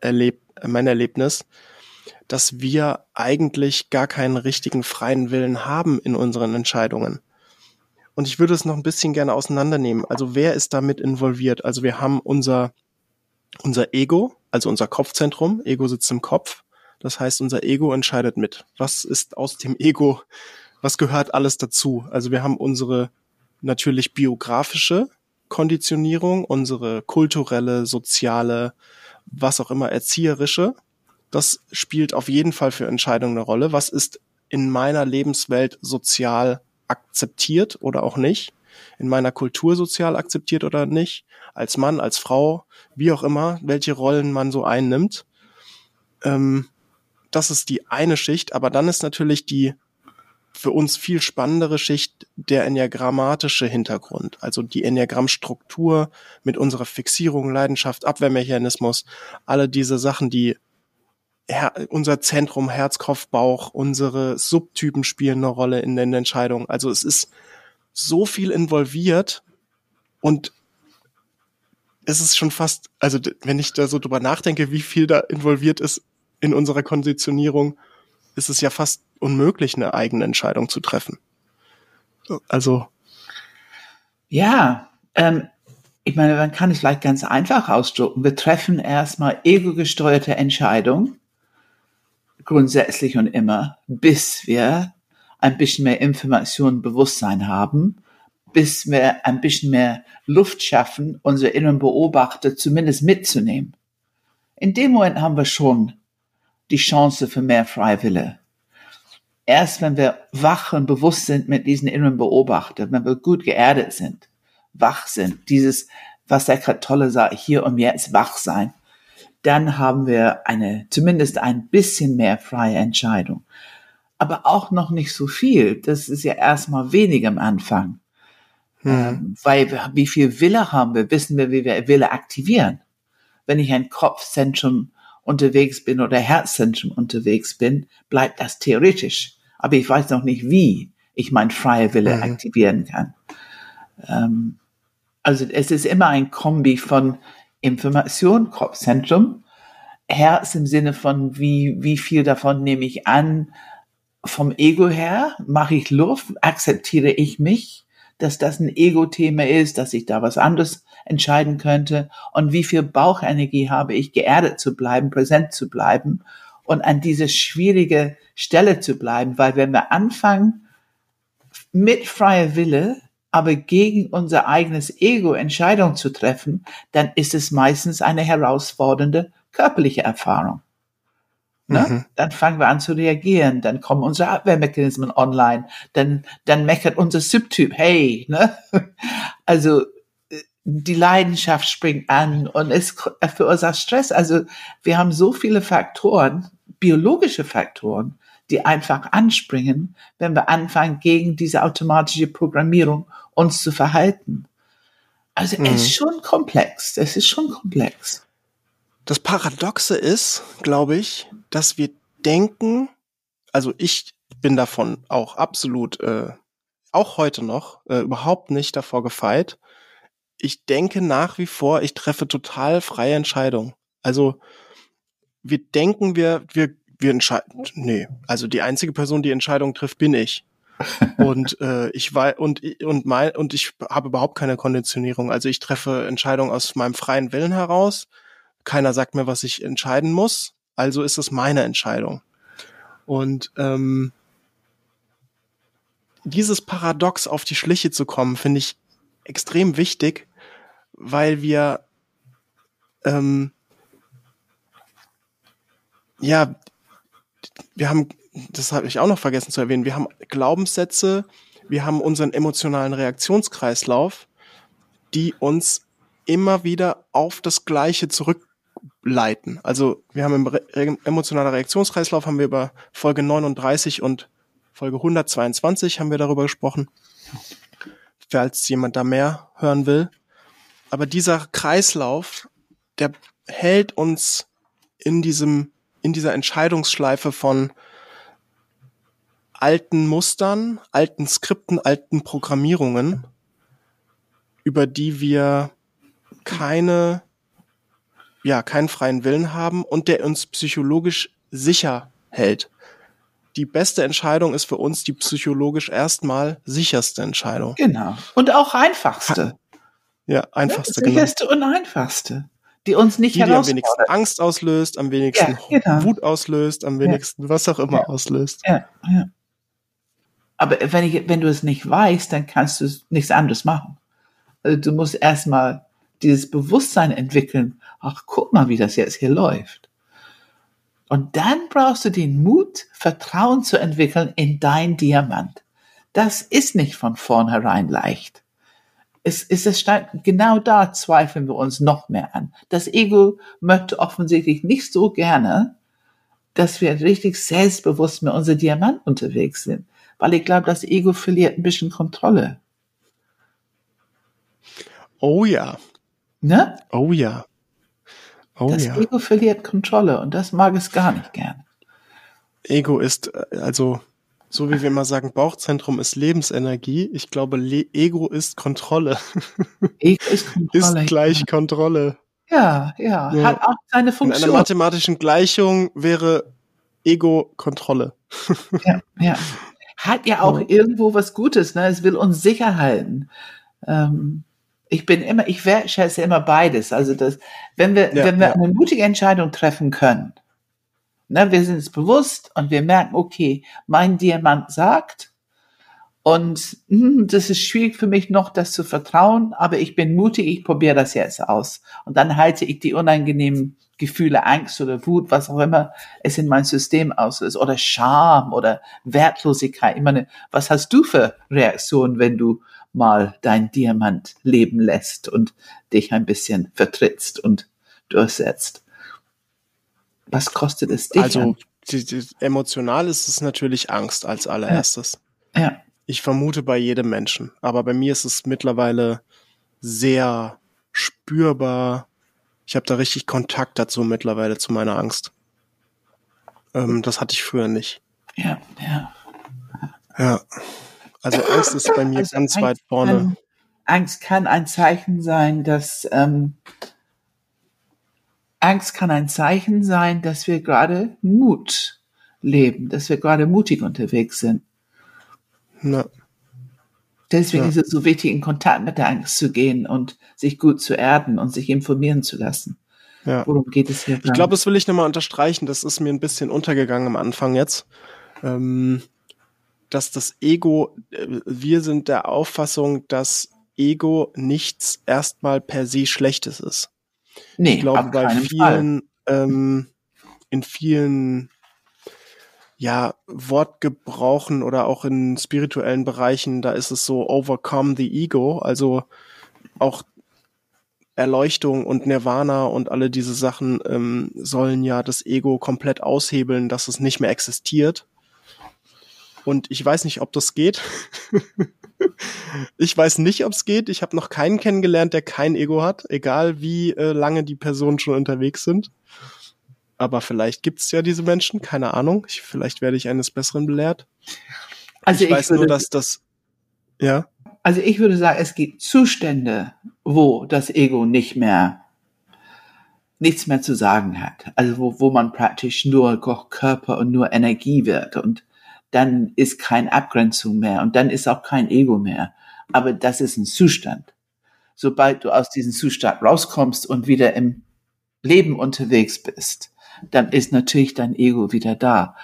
Erleb mein Erlebnis, dass wir eigentlich gar keinen richtigen freien Willen haben in unseren Entscheidungen. Und ich würde es noch ein bisschen gerne auseinandernehmen. Also wer ist damit involviert? Also wir haben unser, unser Ego, also unser Kopfzentrum. Ego sitzt im Kopf. Das heißt, unser Ego entscheidet mit. Was ist aus dem Ego was gehört alles dazu? Also wir haben unsere natürlich biografische Konditionierung, unsere kulturelle, soziale, was auch immer, erzieherische. Das spielt auf jeden Fall für Entscheidungen eine Rolle. Was ist in meiner Lebenswelt sozial akzeptiert oder auch nicht? In meiner Kultur sozial akzeptiert oder nicht? Als Mann, als Frau, wie auch immer, welche Rollen man so einnimmt. Ähm, das ist die eine Schicht, aber dann ist natürlich die für uns viel spannendere Schicht der enneagrammatische Hintergrund, also die Enneagrammstruktur mit unserer Fixierung, Leidenschaft, Abwehrmechanismus, alle diese Sachen, die Her unser Zentrum, Herz, Kopf, Bauch, unsere Subtypen spielen eine Rolle in den Entscheidungen. Also es ist so viel involviert und es ist schon fast, also wenn ich da so drüber nachdenke, wie viel da involviert ist in unserer Konditionierung, ist es ja fast unmöglich, eine eigene Entscheidung zu treffen. Also. Ja, ähm, ich meine, man kann es vielleicht ganz einfach ausdrücken. Wir treffen erstmal ego-gesteuerte Entscheidungen, grundsätzlich und immer, bis wir ein bisschen mehr Information, Bewusstsein haben, bis wir ein bisschen mehr Luft schaffen, unsere inneren Beobachter zumindest mitzunehmen. In dem Moment haben wir schon die Chance für mehr Freiwille. Erst wenn wir wach und bewusst sind mit diesen inneren Beobachtern, wenn wir gut geerdet sind, wach sind, dieses, was der Tolle sagt, hier und jetzt wach sein, dann haben wir eine, zumindest ein bisschen mehr freie Entscheidung. Aber auch noch nicht so viel. Das ist ja erstmal wenig am Anfang. Hm. Ähm, weil wie viel Wille haben wir, wissen wir, wie wir Wille aktivieren. Wenn ich ein Kopfzentrum unterwegs bin oder Herzzentrum unterwegs bin, bleibt das theoretisch. Aber ich weiß noch nicht, wie ich mein freie Wille mhm. aktivieren kann. Ähm, also es ist immer ein Kombi von Information, Kopfzentrum, Herz im Sinne von wie, wie viel davon nehme ich an, vom Ego her, mache ich Luft, akzeptiere ich mich, dass das ein Ego-Thema ist, dass ich da was anderes entscheiden könnte? Und wie viel Bauchenergie habe ich, geerdet zu bleiben, präsent zu bleiben und an diese schwierige Stelle zu bleiben, weil wenn wir anfangen mit freier Wille, aber gegen unser eigenes Ego Entscheidungen zu treffen, dann ist es meistens eine herausfordernde körperliche Erfahrung. Ne? Mhm. Dann fangen wir an zu reagieren, dann kommen unsere Abwehrmechanismen online, dann, dann meckert unser Subtyp, hey, ne? Also, die Leidenschaft springt an und es verursacht Stress. Also, wir haben so viele Faktoren, biologische Faktoren, die einfach anspringen, wenn wir anfangen, gegen diese automatische Programmierung uns zu verhalten. Also, mhm. es ist schon komplex. Es ist schon komplex. Das Paradoxe ist, glaube ich, dass wir denken, also ich bin davon auch absolut, äh, auch heute noch, äh, überhaupt nicht davor gefeit. Ich denke nach wie vor, ich treffe total freie Entscheidungen. Also wir denken, wir, wir, wir entscheiden. Nee, also die einzige Person, die Entscheidung trifft, bin ich. und äh, ich war und und mein und ich habe überhaupt keine Konditionierung. Also ich treffe Entscheidungen aus meinem freien Willen heraus keiner sagt mir, was ich entscheiden muss, also ist es meine Entscheidung. Und ähm, dieses Paradox auf die Schliche zu kommen, finde ich extrem wichtig, weil wir ähm, ja, wir haben, das habe ich auch noch vergessen zu erwähnen, wir haben Glaubenssätze, wir haben unseren emotionalen Reaktionskreislauf, die uns immer wieder auf das Gleiche zurück leiten. Also wir haben im Re emotionaler Reaktionskreislauf haben wir über Folge 39 und Folge 122 haben wir darüber gesprochen. Falls jemand da mehr hören will. Aber dieser Kreislauf, der hält uns in diesem, in dieser Entscheidungsschleife von alten Mustern, alten Skripten, alten Programmierungen, über die wir keine ja, keinen freien Willen haben und der uns psychologisch sicher hält. Die beste Entscheidung ist für uns die psychologisch erstmal sicherste Entscheidung. Genau. Und auch einfachste. Ja, einfachste, ja, genau. sicherste genau. und einfachste. Die uns nicht die, die am wenigsten Angst auslöst, am wenigsten ja, genau. Wut auslöst, am wenigsten ja. was auch immer auslöst. Ja, ja. Aber wenn, ich, wenn du es nicht weißt, dann kannst du nichts anderes machen. Also du musst erstmal dieses Bewusstsein entwickeln, ach, guck mal, wie das jetzt hier läuft. Und dann brauchst du den Mut, Vertrauen zu entwickeln in dein Diamant. Das ist nicht von vornherein leicht. Es ist es genau da zweifeln wir uns noch mehr an. Das Ego möchte offensichtlich nicht so gerne, dass wir richtig selbstbewusst mit unserem Diamant unterwegs sind, weil ich glaube, das Ego verliert ein bisschen Kontrolle. Oh ja, Ne? Oh ja. Oh das ja. Ego verliert Kontrolle und das mag es gar nicht gern. Ego ist, äh, also, so wie wir immer sagen, Bauchzentrum ist Lebensenergie. Ich glaube, Le Ego ist Kontrolle. Ego ist Kontrolle. ist gleich Kontrolle. Ja, ja, ja, hat auch seine Funktion. In einer mathematischen Gleichung wäre Ego Kontrolle. ja, ja. Hat ja auch irgendwo was Gutes, ne? Es will uns sicher halten. Ähm, ich bin immer, ich wertschätze immer beides. Also das, wenn wir, ja, wenn wir ja. eine mutige Entscheidung treffen können, ne, wir sind es bewusst und wir merken, okay, mein Diamant sagt, und hm, das ist schwierig für mich noch, das zu vertrauen, aber ich bin mutig, ich probiere das jetzt aus. Und dann halte ich die unangenehmen Gefühle, Angst oder Wut, was auch immer es in mein System auslöst, oder Scham oder Wertlosigkeit. Ich meine, was hast du für Reaktionen, wenn du mal dein Diamant leben lässt und dich ein bisschen vertrittst und durchsetzt? Was kostet es dich? Also die, die, emotional ist es natürlich Angst als allererstes. Ja. ja. Ich vermute bei jedem Menschen, aber bei mir ist es mittlerweile sehr spürbar. Ich habe da richtig Kontakt dazu mittlerweile zu meiner Angst. Ähm, das hatte ich früher nicht. Ja, ja. Ja. Also Angst ist bei mir also ganz Angst weit vorne. Kann, Angst kann ein Zeichen sein, dass ähm, Angst kann ein Zeichen sein, dass wir gerade Mut leben, dass wir gerade mutig unterwegs sind. Ja. Deswegen Ja. ist es so wichtig, in Kontakt mit der Angst zu gehen und sich gut zu erden und sich informieren zu lassen. Ja. Worum geht es hier? Ich glaube, das will ich nochmal unterstreichen. Das ist mir ein bisschen untergegangen am Anfang jetzt. Ähm, dass das Ego, äh, wir sind der Auffassung, dass Ego nichts erstmal per se Schlechtes ist. Nee, Ich glaube, bei vielen, ähm, in vielen, ja, Wortgebrauchen oder auch in spirituellen Bereichen, da ist es so overcome the ego, also auch Erleuchtung und Nirvana und alle diese Sachen ähm, sollen ja das Ego komplett aushebeln, dass es nicht mehr existiert. Und ich weiß nicht, ob das geht. ich weiß nicht, ob es geht. Ich habe noch keinen kennengelernt, der kein Ego hat, egal wie äh, lange die Personen schon unterwegs sind. Aber vielleicht gibt's ja diese Menschen, keine Ahnung. Ich, vielleicht werde ich eines Besseren belehrt. Also ich, weiß würde, nur, dass das. Ja. also ich würde sagen, es gibt Zustände, wo das Ego nicht mehr nichts mehr zu sagen hat. Also wo, wo man praktisch nur Körper und nur Energie wird und dann ist keine Abgrenzung mehr und dann ist auch kein Ego mehr. Aber das ist ein Zustand. Sobald du aus diesem Zustand rauskommst und wieder im Leben unterwegs bist, dann ist natürlich dein Ego wieder da.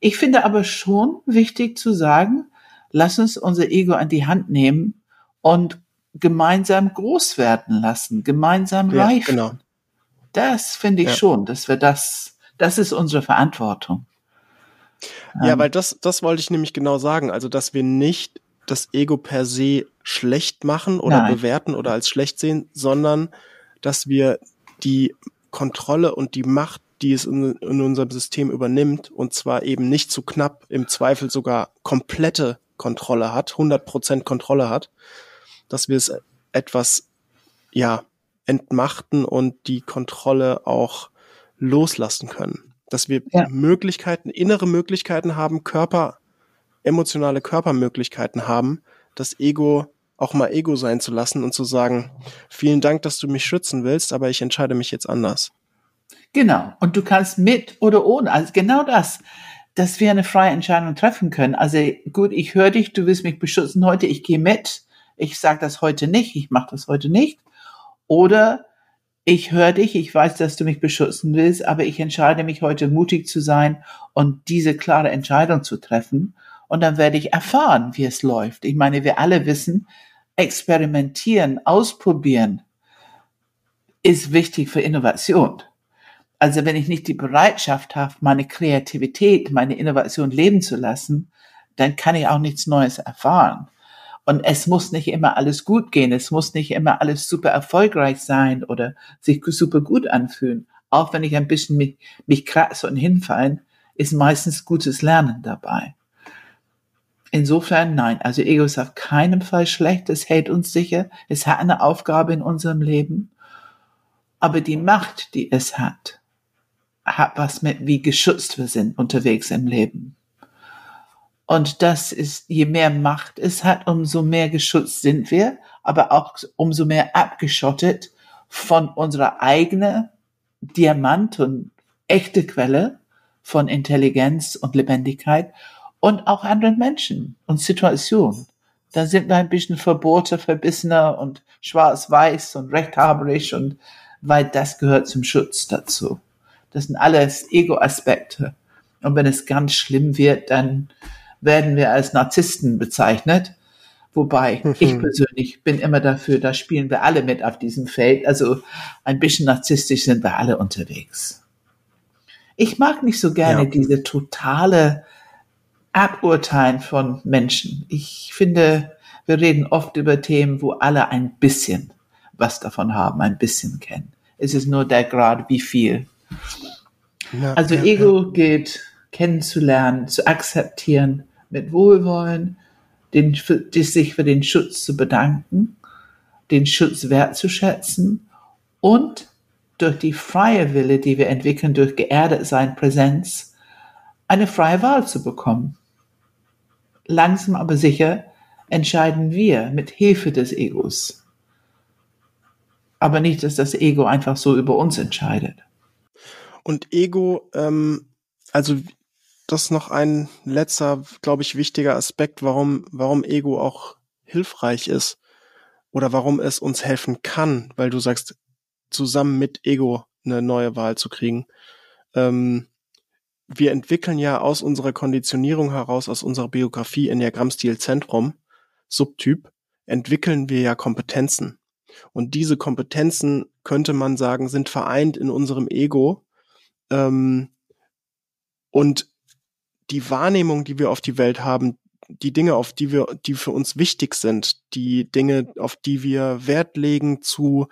Ich finde aber schon wichtig zu sagen, lass uns unser Ego an die Hand nehmen und gemeinsam groß werden lassen, gemeinsam ja reifen. genau. Das finde ich Ja. schon, dass wir das, das ist unsere Verantwortung. Ja, Ähm, weil das, das wollte ich nämlich genau sagen. Also, dass wir nicht das Ego per se schlecht machen oder Nein. bewerten oder als schlecht sehen, sondern dass wir die Kontrolle und die Macht, die es in, in unserem System übernimmt, und zwar eben nicht zu knapp, im Zweifel sogar komplette Kontrolle hat, 100% Kontrolle hat, dass wir es etwas, ja, entmachten und die Kontrolle auch loslassen können. Dass wir Ja. Möglichkeiten, innere Möglichkeiten haben, Körper, emotionale Körpermöglichkeiten haben, das Ego auch mal Ego sein zu lassen und zu sagen, vielen Dank, dass du mich schützen willst, aber ich entscheide mich jetzt anders. Genau. Und du kannst mit oder ohne, also genau das, dass wir eine freie Entscheidung treffen können. Also gut, ich höre dich, du willst mich beschützen heute, ich gehe mit. Ich sage das heute nicht, ich mache das heute nicht. Oder ich höre dich, ich weiß, dass du mich beschützen willst, aber ich entscheide mich heute mutig zu sein und diese klare Entscheidung zu treffen. Und dann werde ich erfahren, wie es läuft. Ich meine, wir alle wissen, experimentieren, ausprobieren ist wichtig für Innovation. Also wenn ich nicht die Bereitschaft habe, meine Kreativität, meine Innovation leben zu lassen, dann kann ich auch nichts Neues erfahren. Und es muss nicht immer alles gut gehen, es muss nicht immer alles super erfolgreich sein oder sich super gut anfühlen. Auch wenn ich ein bisschen mich, mich kratze und hinfallen, ist meistens gutes Lernen dabei. Insofern nein, also Ego ist auf keinen Fall schlecht, es hält uns sicher, es hat eine Aufgabe in unserem Leben, aber die Macht, die es hat, hat was mit, wie geschützt wir sind unterwegs im Leben. Und das ist, je mehr Macht es hat, umso mehr geschützt sind wir, aber auch umso mehr abgeschottet von unserer eigenen Diamant und echte Quelle von Intelligenz und Lebendigkeit und auch anderen Menschen und Situationen. Da sind wir ein bisschen verbohrter, verbissener und schwarz-weiß und rechthaberisch und weil das gehört zum Schutz dazu. Das sind alles Ego-Aspekte. Und wenn es ganz schlimm wird, dann werden wir als Narzissten bezeichnet, Wobei, mhm. ich persönlich bin immer dafür, da spielen wir alle mit auf diesem Feld. Also ein bisschen narzisstisch sind wir alle unterwegs. Ich mag nicht so gerne ja. diese totale Aburteilen von Menschen. Ich finde, wir reden oft über Themen, wo alle ein bisschen was davon haben, ein bisschen kennen. Es ist nur der Grad, wie viel. Ja, also ja, Ego geht kennenzulernen, zu akzeptieren, mit Wohlwollen, den, sich für den Schutz zu bedanken, den Schutz wertzuschätzen und durch die freie Wille, die wir entwickeln, durch geerdet sein Präsenz, eine freie Wahl zu bekommen. Langsam aber sicher entscheiden wir mit Hilfe des Egos. Aber nicht, dass das Ego einfach so über uns entscheidet. Und Ego, ähm, also das noch ein letzter, glaube ich, wichtiger Aspekt, warum, warum Ego auch hilfreich ist oder warum es uns helfen kann, weil du sagst, zusammen mit Ego eine neue Wahl zu kriegen. Ähm, wir entwickeln ja aus unserer Konditionierung heraus, aus unserer Biografie in Enneagrammstil Zentrum, Subtyp, entwickeln wir ja Kompetenzen. Und diese Kompetenzen, könnte man sagen, sind vereint in unserem Ego. Ähm, und die Wahrnehmung, die wir auf die Welt haben, die Dinge, auf die wir, die für uns wichtig sind, die Dinge, auf die wir Wert legen, zu,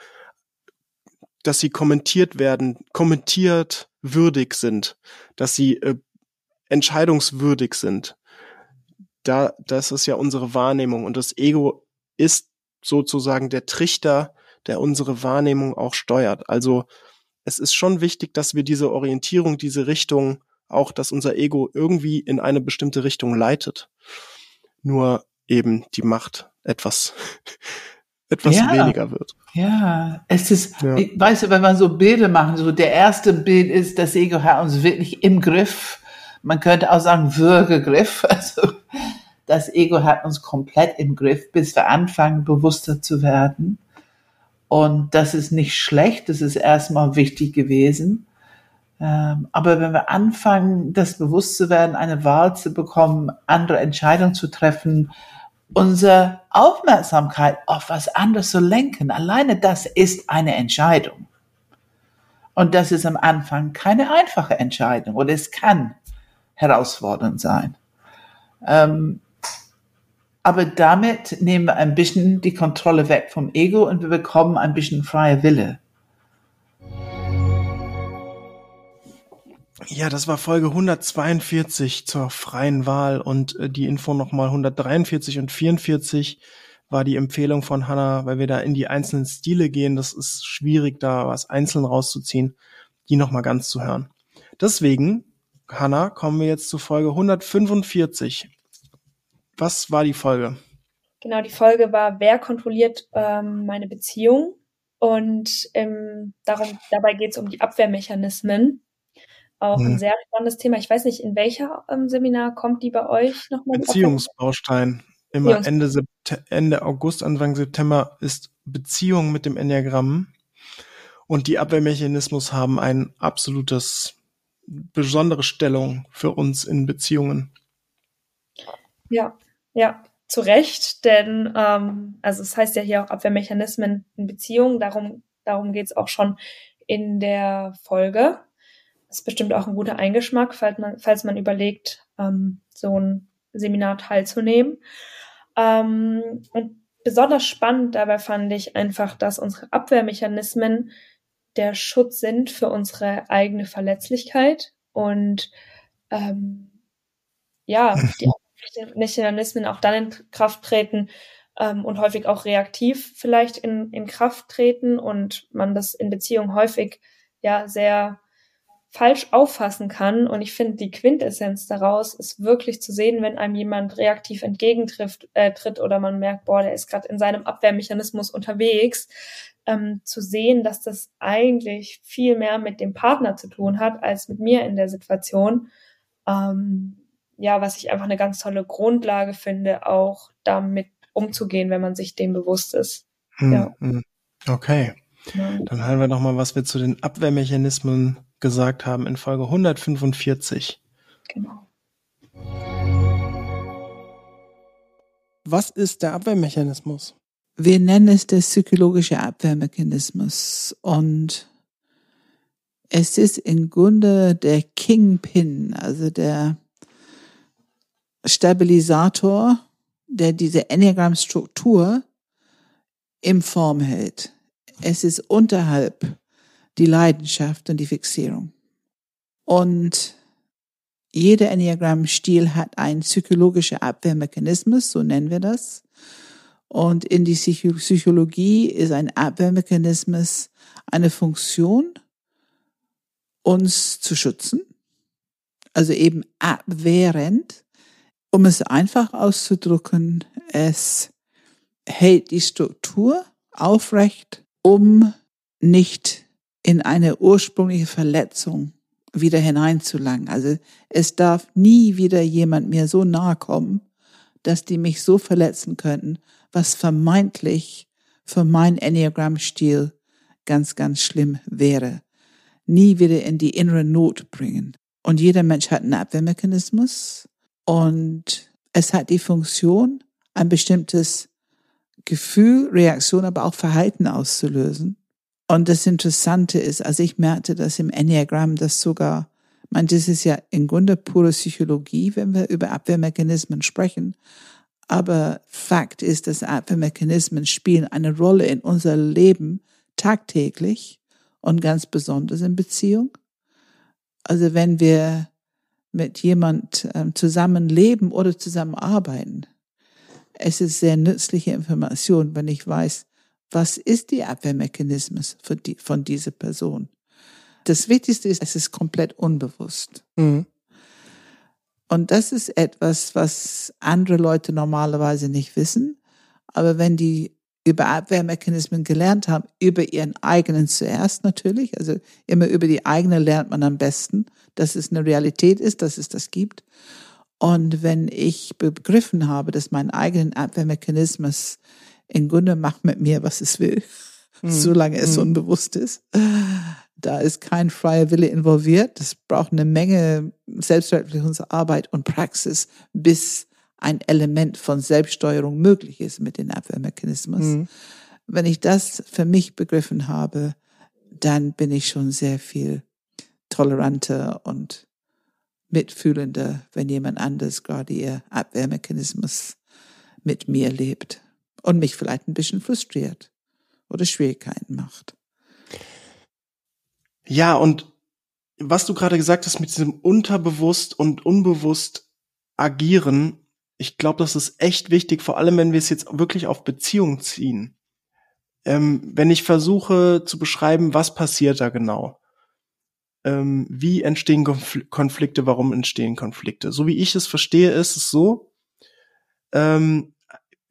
dass sie kommentiert werden, kommentiert würdig sind, dass sie äh, entscheidungswürdig sind. Da, das ist ja unsere Wahrnehmung und das Ego ist sozusagen der Trichter, der unsere Wahrnehmung auch steuert. Also es ist schon wichtig, dass wir diese Orientierung, diese Richtung auch, dass unser Ego irgendwie in eine bestimmte Richtung leitet. Nur eben die Macht etwas, etwas ja, weniger wird. Ja, es ist, ja. Ich, weißt du, wenn man so Bilder machen, so der erste Bild ist, das Ego hat uns wirklich im Griff. Man könnte auch sagen Würgegriff. Also, das Ego hat uns komplett im Griff, bis wir anfangen, bewusster zu werden. Und das ist nicht schlecht, das ist erstmal wichtig gewesen. Ähm, aber wenn wir anfangen, das bewusst zu werden, eine Wahl zu bekommen, andere Entscheidungen zu treffen, unsere Aufmerksamkeit auf was anderes zu lenken, alleine das ist eine Entscheidung. Und das ist am Anfang keine einfache Entscheidung oder es kann herausfordernd sein. Ähm, aber damit nehmen wir ein bisschen die Kontrolle weg vom Ego und wir bekommen ein bisschen freie Wille. Ja, das war Folge 142 zur freien Wahl und äh, die Info nochmal 143 und 44 war die Empfehlung von Hannah, weil wir da in die einzelnen Stile gehen. Das ist schwierig, da was einzeln rauszuziehen, die nochmal ganz zu hören. Deswegen, Hannah, kommen wir jetzt zu Folge 145. Was war die Folge? Genau, die Folge war, wer kontrolliert ähm, meine Beziehung? Und ähm, darum, dabei geht es um die Abwehrmechanismen auch mhm. ein sehr spannendes Thema. Ich weiß nicht, in welcher ähm, Seminar kommt die bei euch nochmal? Beziehungsbaustein. Immer Beziehungs Ende, Sept Ende August, Anfang September ist Beziehung mit dem Enneagramm. Und die Abwehrmechanismus haben ein absolutes, besondere Stellung für uns in Beziehungen. Ja, ja, zu Recht, denn ähm, also es heißt ja hier auch Abwehrmechanismen in Beziehungen, darum, darum geht es auch schon in der Folge ist bestimmt auch ein guter Eingeschmack, falls man, falls man überlegt, ähm, so ein Seminar teilzunehmen. Ähm, und besonders spannend dabei fand ich einfach, dass unsere Abwehrmechanismen der Schutz sind für unsere eigene Verletzlichkeit und ähm, ja, die Mechanismen auch dann in Kraft treten ähm, und häufig auch reaktiv vielleicht in, in Kraft treten und man das in Beziehungen häufig ja sehr falsch auffassen kann. Und ich finde, die Quintessenz daraus ist wirklich zu sehen, wenn einem jemand reaktiv entgegentritt äh, tritt oder man merkt, boah, der ist gerade in seinem Abwehrmechanismus unterwegs, ähm, zu sehen, dass das eigentlich viel mehr mit dem Partner zu tun hat als mit mir in der Situation. Ähm, ja, was ich einfach eine ganz tolle Grundlage finde, auch damit umzugehen, wenn man sich dem bewusst ist. Hm, ja. Hm. Okay. Dann hören wir noch mal, was wir zu den Abwehrmechanismen gesagt haben in Folge 145. Genau. Was ist der Abwehrmechanismus? Wir nennen es der psychologische Abwehrmechanismus und es ist im Grunde der Kingpin, also der Stabilisator, der diese Enneagram-Struktur in Form hält. Es ist unterhalb die Leidenschaft und die Fixierung. Und jeder Enneagramm-Stil hat einen psychologischen Abwehrmechanismus, so nennen wir das. Und in die Psychologie ist ein Abwehrmechanismus eine Funktion, uns zu schützen, also eben abwehrend. Um es einfach auszudrücken, es hält die Struktur aufrecht, um nicht in eine ursprüngliche Verletzung wieder hineinzulangen. Also es darf nie wieder jemand mir so nahe kommen, dass die mich so verletzen könnten, was vermeintlich für mein Enneagram-Stil ganz, ganz schlimm wäre. Nie wieder in die innere Not bringen. Und jeder Mensch hat einen Abwehrmechanismus und es hat die Funktion, ein bestimmtes Gefühl, Reaktion, aber auch Verhalten auszulösen. Und das Interessante ist, also ich merkte das im Enneagramm, dass sogar, man, das ist ja im Grunde pure Psychologie, wenn wir über Abwehrmechanismen sprechen. Aber Fakt ist, dass Abwehrmechanismen spielen eine Rolle in unser Leben tagtäglich und ganz besonders in Beziehung. Also wenn wir mit jemand ähm, zusammenleben oder zusammenarbeiten, es ist sehr nützliche Information, wenn ich weiß, was ist die Abwehrmechanismus die, von dieser Person. Das Wichtigste ist, es ist komplett unbewusst. Mhm. Und das ist etwas, was andere Leute normalerweise nicht wissen. Aber wenn die über Abwehrmechanismen gelernt haben, über ihren eigenen zuerst natürlich, also immer über die eigene lernt man am besten, dass es eine Realität ist, dass es das gibt. Und wenn ich begriffen habe, dass mein eigenen Abwehrmechanismus im Grunde macht mit mir, was es will, mhm. solange es mhm. unbewusst ist, da ist kein freier Wille involviert. Das braucht eine Menge Selbstverwirklichungsarbeit und Praxis, bis ein Element von Selbststeuerung möglich ist mit den Abwehrmechanismus. Mhm. Wenn ich das für mich begriffen habe, dann bin ich schon sehr viel toleranter und mitfühlender, wenn jemand anders gerade ihr Abwehrmechanismus mit mir lebt und mich vielleicht ein bisschen frustriert oder Schwierigkeiten macht. Ja, und was du gerade gesagt hast mit diesem unterbewusst und unbewusst agieren, ich glaube, das ist echt wichtig, vor allem wenn wir es jetzt wirklich auf Beziehungen ziehen. Ähm, wenn ich versuche zu beschreiben, was passiert da genau, ähm, wie entstehen Konflikte, warum entstehen Konflikte. So wie ich es verstehe, ist es so, ähm,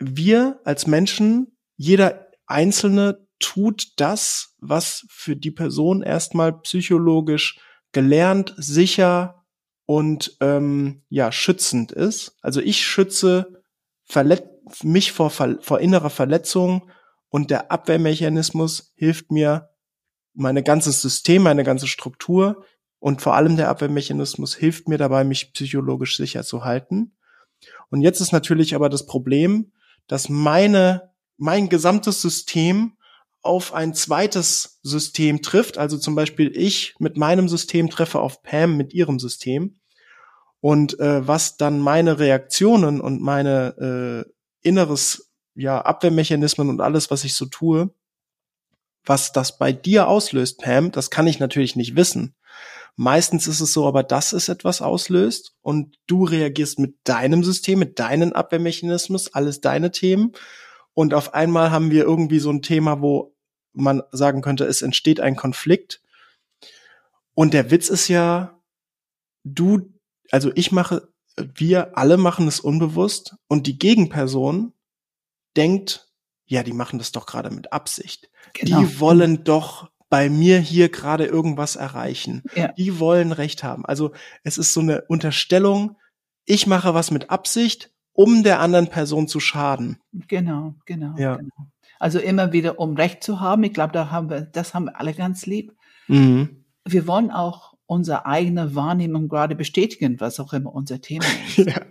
wir als Menschen, jeder Einzelne tut das, was für die Person erstmal psychologisch gelernt, sicher und ähm, ja schützend ist. Also ich schütze verlet mich vor, vor innerer Verletzung und der Abwehrmechanismus hilft mir meine ganzes System, meine ganze Struktur und vor allem der Abwehrmechanismus hilft mir dabei, mich psychologisch sicher zu halten. Und jetzt ist natürlich aber das Problem, dass meine, mein gesamtes System auf ein zweites System trifft. Also zum Beispiel ich mit meinem System treffe auf Pam mit ihrem System. Und äh, was dann meine Reaktionen und meine äh, inneres ja Abwehrmechanismen und alles, was ich so tue, was das bei dir auslöst, Pam, das kann ich natürlich nicht wissen. Meistens ist es so, aber dass es etwas auslöst und du reagierst mit deinem System, mit deinen Abwehrmechanismus, alles deine Themen. Und auf einmal haben wir irgendwie so ein Thema, wo man sagen könnte, es entsteht ein Konflikt. Und der Witz ist ja, du, also ich mache, wir alle machen es unbewusst und die Gegenperson denkt, ja, die machen das doch gerade mit Absicht. Genau. Die wollen doch bei mir hier gerade irgendwas erreichen. Ja. Die wollen Recht haben. Also es ist so eine Unterstellung, ich mache was mit Absicht, um der anderen Person zu schaden. Genau, genau, ja. genau. Also immer wieder, um Recht zu haben. Ich glaube, da haben wir, das haben wir alle ganz lieb. Mhm. Wir wollen auch unsere eigene Wahrnehmung gerade bestätigen, was auch immer unser Thema ist. ja,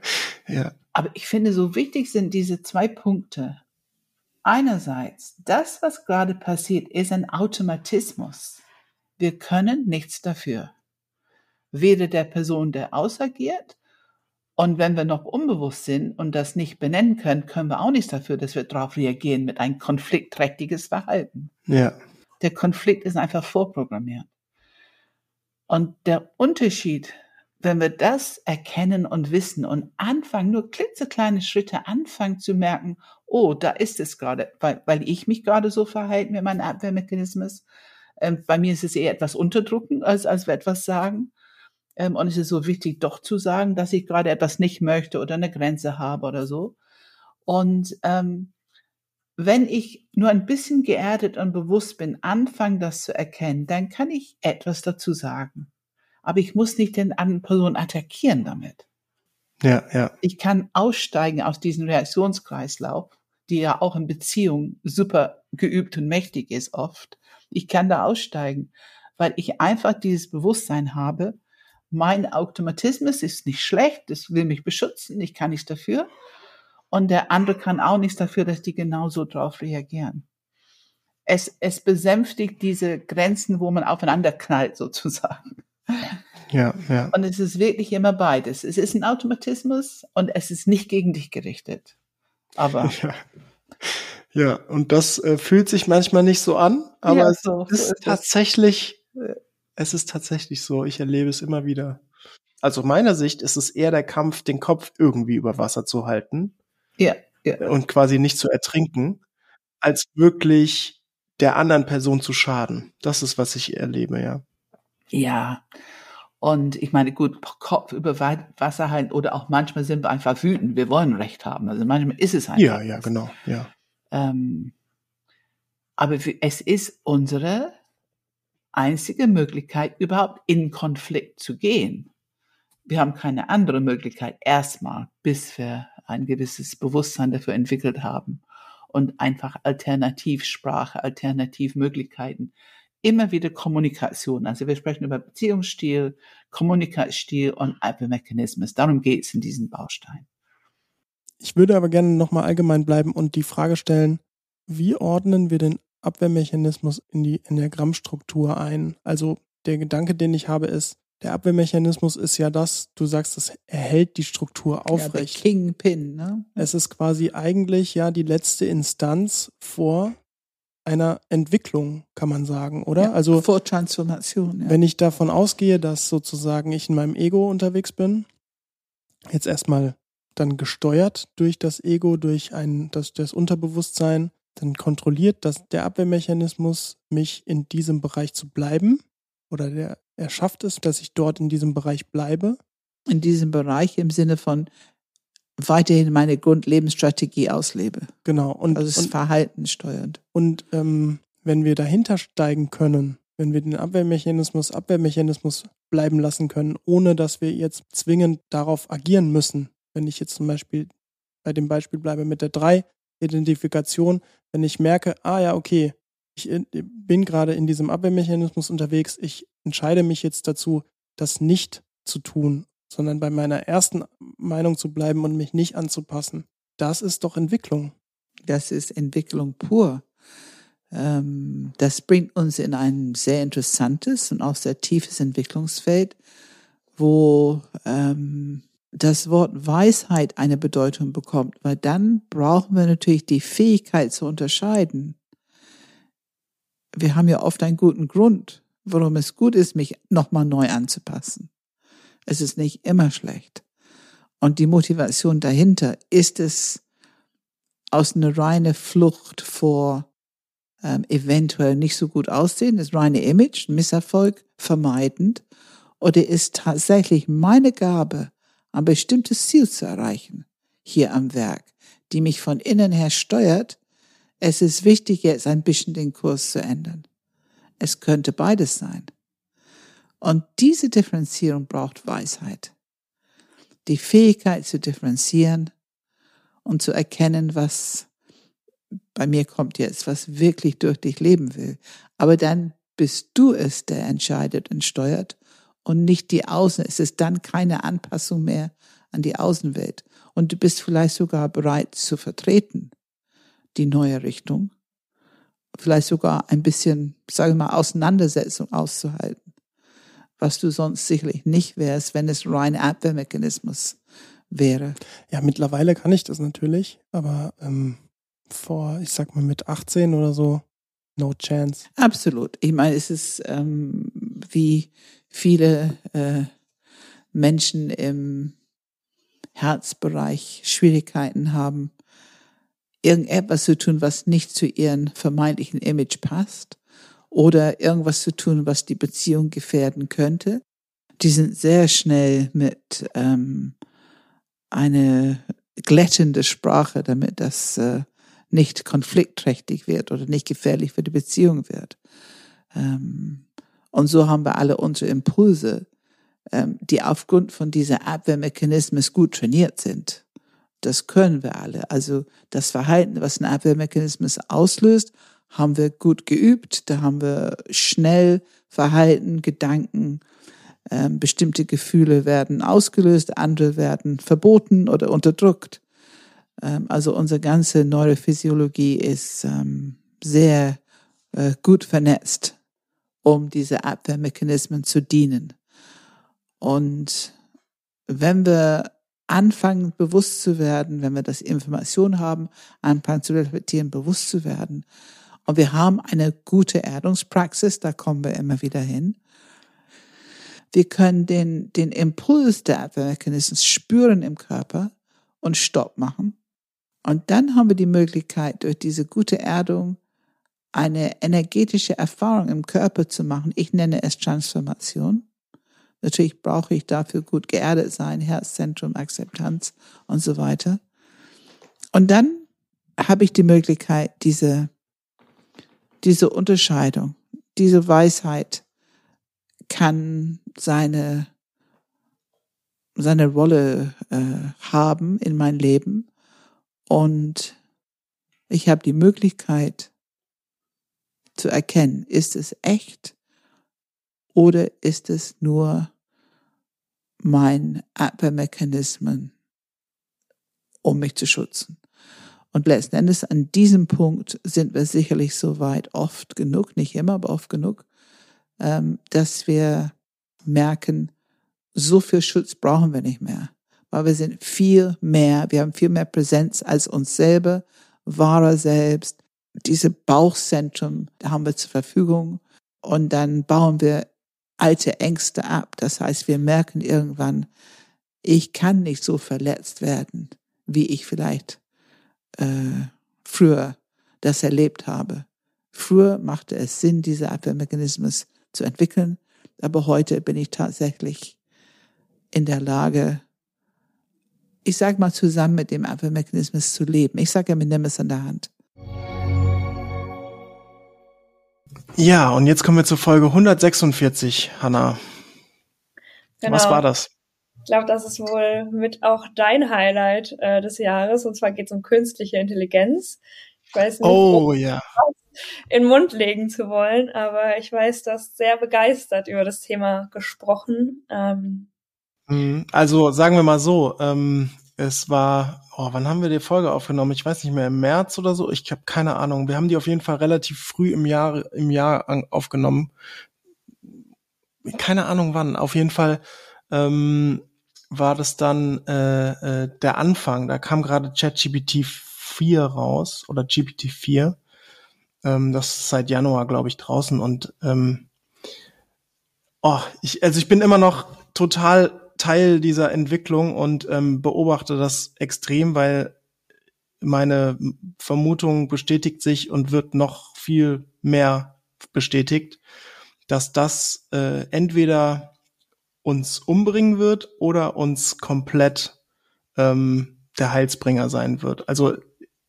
ja. Aber ich finde, so wichtig sind diese zwei Punkte. Einerseits, das, was gerade passiert, ist ein Automatismus. Wir können nichts dafür. Weder der Person, der ausagiert, und wenn wir noch unbewusst sind und das nicht benennen können, können wir auch nichts dafür, dass wir darauf reagieren mit einem konfliktträchtiges Verhalten. Ja. Der Konflikt ist einfach vorprogrammiert. Und der Unterschied, wenn wir das erkennen und wissen und anfangen, nur klitzekleine Schritte anfangen zu merken, oh, da ist es gerade, weil, weil ich mich gerade so verhalte mit meinem Abwehrmechanismus. Ähm, bei mir ist es eher etwas unterdrücken, als, als wir etwas sagen. Ähm, und es ist so wichtig, doch zu sagen, dass ich gerade etwas nicht möchte oder eine Grenze habe oder so. Und ähm, wenn ich nur ein bisschen geerdet und bewusst bin, anfange das zu erkennen, dann kann ich etwas dazu sagen. Aber ich muss nicht den anderen Person attackieren damit. Ja, ja. Ich kann aussteigen aus diesem Reaktionskreislauf, die ja auch in Beziehung super geübt und mächtig ist oft. Ich kann da aussteigen, weil ich einfach dieses Bewusstsein habe, mein Automatismus ist nicht schlecht, es will mich beschützen, ich kann nichts dafür. Und der andere kann auch nichts dafür, dass die genauso drauf reagieren. Es, es besänftigt diese Grenzen, wo man aufeinander knallt, sozusagen. Ja, ja. Und es ist wirklich immer beides. Es ist ein Automatismus und es ist nicht gegen dich gerichtet. Aber. Ja. Ja, und das äh, fühlt sich manchmal nicht so an, aber ja, so, es ist, so ist tatsächlich, äh, es ist tatsächlich so. Ich erlebe es immer wieder. Also meiner Sicht ist es eher der Kampf, den Kopf irgendwie über Wasser zu halten. Ja, ja. Und quasi nicht zu ertrinken, als wirklich der anderen Person zu schaden. Das ist, was ich erlebe, ja. Ja. Und ich meine, gut, Kopf über Wasser halten oder auch manchmal sind wir einfach wütend. Wir wollen Recht haben. Also manchmal ist es einfach. Ja, ja, genau, ja. Ähm, aber es ist unsere einzige Möglichkeit, überhaupt in Konflikt zu gehen. Wir haben keine andere Möglichkeit erstmal, bis wir ein gewisses Bewusstsein dafür entwickelt haben und einfach Alternativsprache, Alternativmöglichkeiten. Immer wieder Kommunikation. Also wir sprechen über Beziehungsstil, Kommunikationsstil und Abwehrmechanismus. Darum geht es in diesem Baustein. Ich würde aber gerne nochmal allgemein bleiben und die Frage stellen, wie ordnen wir den Abwehrmechanismus in die Enneagrammstruktur ein. Also der Gedanke, den ich habe, ist, der Abwehrmechanismus ist ja das, du sagst, es erhält die Struktur aufrecht. Ja, Kingpin, ne? Es ist quasi eigentlich ja die letzte Instanz vor einer Entwicklung, kann man sagen, oder? Ja, also vor Transformation. Ja. Wenn ich davon ausgehe, dass sozusagen ich in meinem Ego unterwegs bin, jetzt erstmal dann gesteuert durch das Ego, durch ein das, das Unterbewusstsein, dann kontrolliert das der Abwehrmechanismus mich in diesem Bereich zu bleiben oder der, er schafft es, dass ich dort in diesem Bereich bleibe. In diesem Bereich im Sinne von weiterhin meine Grundlebensstrategie auslebe. Genau. Und, also es ist Verhalten steuernd. Und ähm, wenn wir dahinter steigen können, wenn wir den Abwehrmechanismus Abwehrmechanismus bleiben lassen können, ohne dass wir jetzt zwingend darauf agieren müssen. Wenn ich jetzt zum Beispiel bei dem Beispiel bleibe mit der 3, Identifikation, wenn ich merke, ah ja, okay, ich bin gerade in diesem Abwehrmechanismus unterwegs, ich entscheide mich jetzt dazu, das nicht zu tun, sondern bei meiner ersten Meinung zu bleiben und mich nicht anzupassen. Das ist doch Entwicklung. Das ist Entwicklung pur. Ähm, das bringt uns in ein sehr interessantes und auch sehr tiefes Entwicklungsfeld, wo ähm, das Wort Weisheit eine Bedeutung bekommt, weil dann brauchen wir natürlich die Fähigkeit zu unterscheiden. Wir haben ja oft einen guten Grund, warum es gut ist, mich nochmal neu anzupassen. Es ist nicht immer schlecht. Und die Motivation dahinter ist es aus einer reine Flucht vor ähm, eventuell nicht so gut aussehen, das reine Image, Misserfolg vermeidend, oder ist tatsächlich meine Gabe, ein bestimmtes Ziel zu erreichen, hier am Werk, die mich von innen her steuert, es ist wichtig, jetzt ein bisschen den Kurs zu ändern. Es könnte beides sein. Und diese Differenzierung braucht Weisheit. Die Fähigkeit zu differenzieren und zu erkennen, was bei mir kommt jetzt, was wirklich durch dich leben will. Aber dann bist du es, der entscheidet und steuert und nicht die Außen. Es ist dann keine Anpassung mehr an die Außenwelt. Und du bist vielleicht sogar bereit zu vertreten, die neue Richtung. Vielleicht sogar ein bisschen, sage ich mal, Auseinandersetzung auszuhalten. Was du sonst sicherlich nicht wärst, wenn es rein Abwehrmechanismus wäre. Ja, mittlerweile kann ich das natürlich, aber ähm, vor, ich sag mal, mit 18 oder so, no chance. Absolut. Ich meine, es ist ähm, wie viele äh, Menschen im Herzbereich Schwierigkeiten haben, irgendetwas zu tun, was nicht zu ihrem vermeintlichen Image passt oder irgendwas zu tun, was die Beziehung gefährden könnte. Die sind sehr schnell mit ähm, eine glättende Sprache, damit das äh, nicht konfliktträchtig wird oder nicht gefährlich für die Beziehung wird. Ähm, und so haben wir alle unsere Impulse, ähm, die aufgrund von dieser Abwehrmechanismen gut trainiert sind. Das können wir alle. Also das Verhalten, was ein Abwehrmechanismus auslöst, haben wir gut geübt. Da haben wir schnell Verhalten, Gedanken, ähm, bestimmte Gefühle werden ausgelöst, andere werden verboten oder unterdrückt. Ähm, also unsere ganze Neurophysiologie ist ähm, sehr äh, gut vernetzt, um diese Abwehrmechanismen zu dienen. Und wenn wir anfangen, bewusst zu werden, wenn wir das Information haben, anfangen zu reflektieren, bewusst zu werden. Und wir haben eine gute Erdungspraxis, da kommen wir immer wieder hin. Wir können den, den Impuls der Abwehrmechanismen spüren im Körper und Stopp machen. Und dann haben wir die Möglichkeit, durch diese gute Erdung eine energetische Erfahrung im Körper zu machen. Ich nenne es Transformation. Natürlich brauche ich dafür gut geerdet sein, Herzzentrum, Akzeptanz und so weiter. Und dann habe ich die Möglichkeit, diese, diese Unterscheidung, diese Weisheit kann seine, seine Rolle äh, haben in mein Leben. Und ich habe die Möglichkeit zu erkennen, ist es echt oder ist es nur mein Abwehrmechanismen, um mich zu schützen? Und letzten Endes an diesem Punkt sind wir sicherlich so weit oft genug, nicht immer, aber oft genug, ähm, dass wir merken, so viel Schutz brauchen wir nicht mehr, weil wir sind viel mehr, wir haben viel mehr Präsenz als uns selber, wahrer selbst. Diese Bauchzentrum, haben wir zur Verfügung und dann bauen wir alte Ängste ab. Das heißt, wir merken irgendwann, ich kann nicht so verletzt werden, wie ich vielleicht äh, früher das erlebt habe. Früher machte es Sinn, diese Abwehrmechanismus zu entwickeln, aber heute bin ich tatsächlich in der Lage, ich sage mal, zusammen mit dem Abwehrmechanismus zu leben. Ich sage ja, wir nehmen es an der Hand. Ja, und jetzt kommen wir zur Folge 146, Hanna. Genau. Was war das? Ich glaube, das ist wohl mit auch dein Highlight äh, des Jahres. Und zwar geht es um künstliche Intelligenz. Ich weiß nicht, oh, ja. in den Mund legen zu wollen, aber ich weiß, du hast sehr begeistert über das Thema gesprochen. Ähm, mhm. also sagen wir mal so, ähm, es war, oh, wann haben wir die Folge aufgenommen? Ich weiß nicht mehr, im März oder so. Ich habe keine Ahnung. Wir haben die auf jeden Fall relativ früh im Jahr im Jahr aufgenommen. Keine Ahnung wann. Auf jeden Fall ähm, war das dann äh, äh, der Anfang. Da kam gerade ChatGPT 4 raus oder GPT 4. Ähm, das ist seit Januar, glaube ich, draußen und ähm, oh, ich, also ich bin immer noch total Teil dieser Entwicklung und ähm, beobachte das extrem, weil meine Vermutung bestätigt sich und wird noch viel mehr bestätigt, dass das äh, entweder uns umbringen wird oder uns komplett ähm, der Heilsbringer sein wird. Also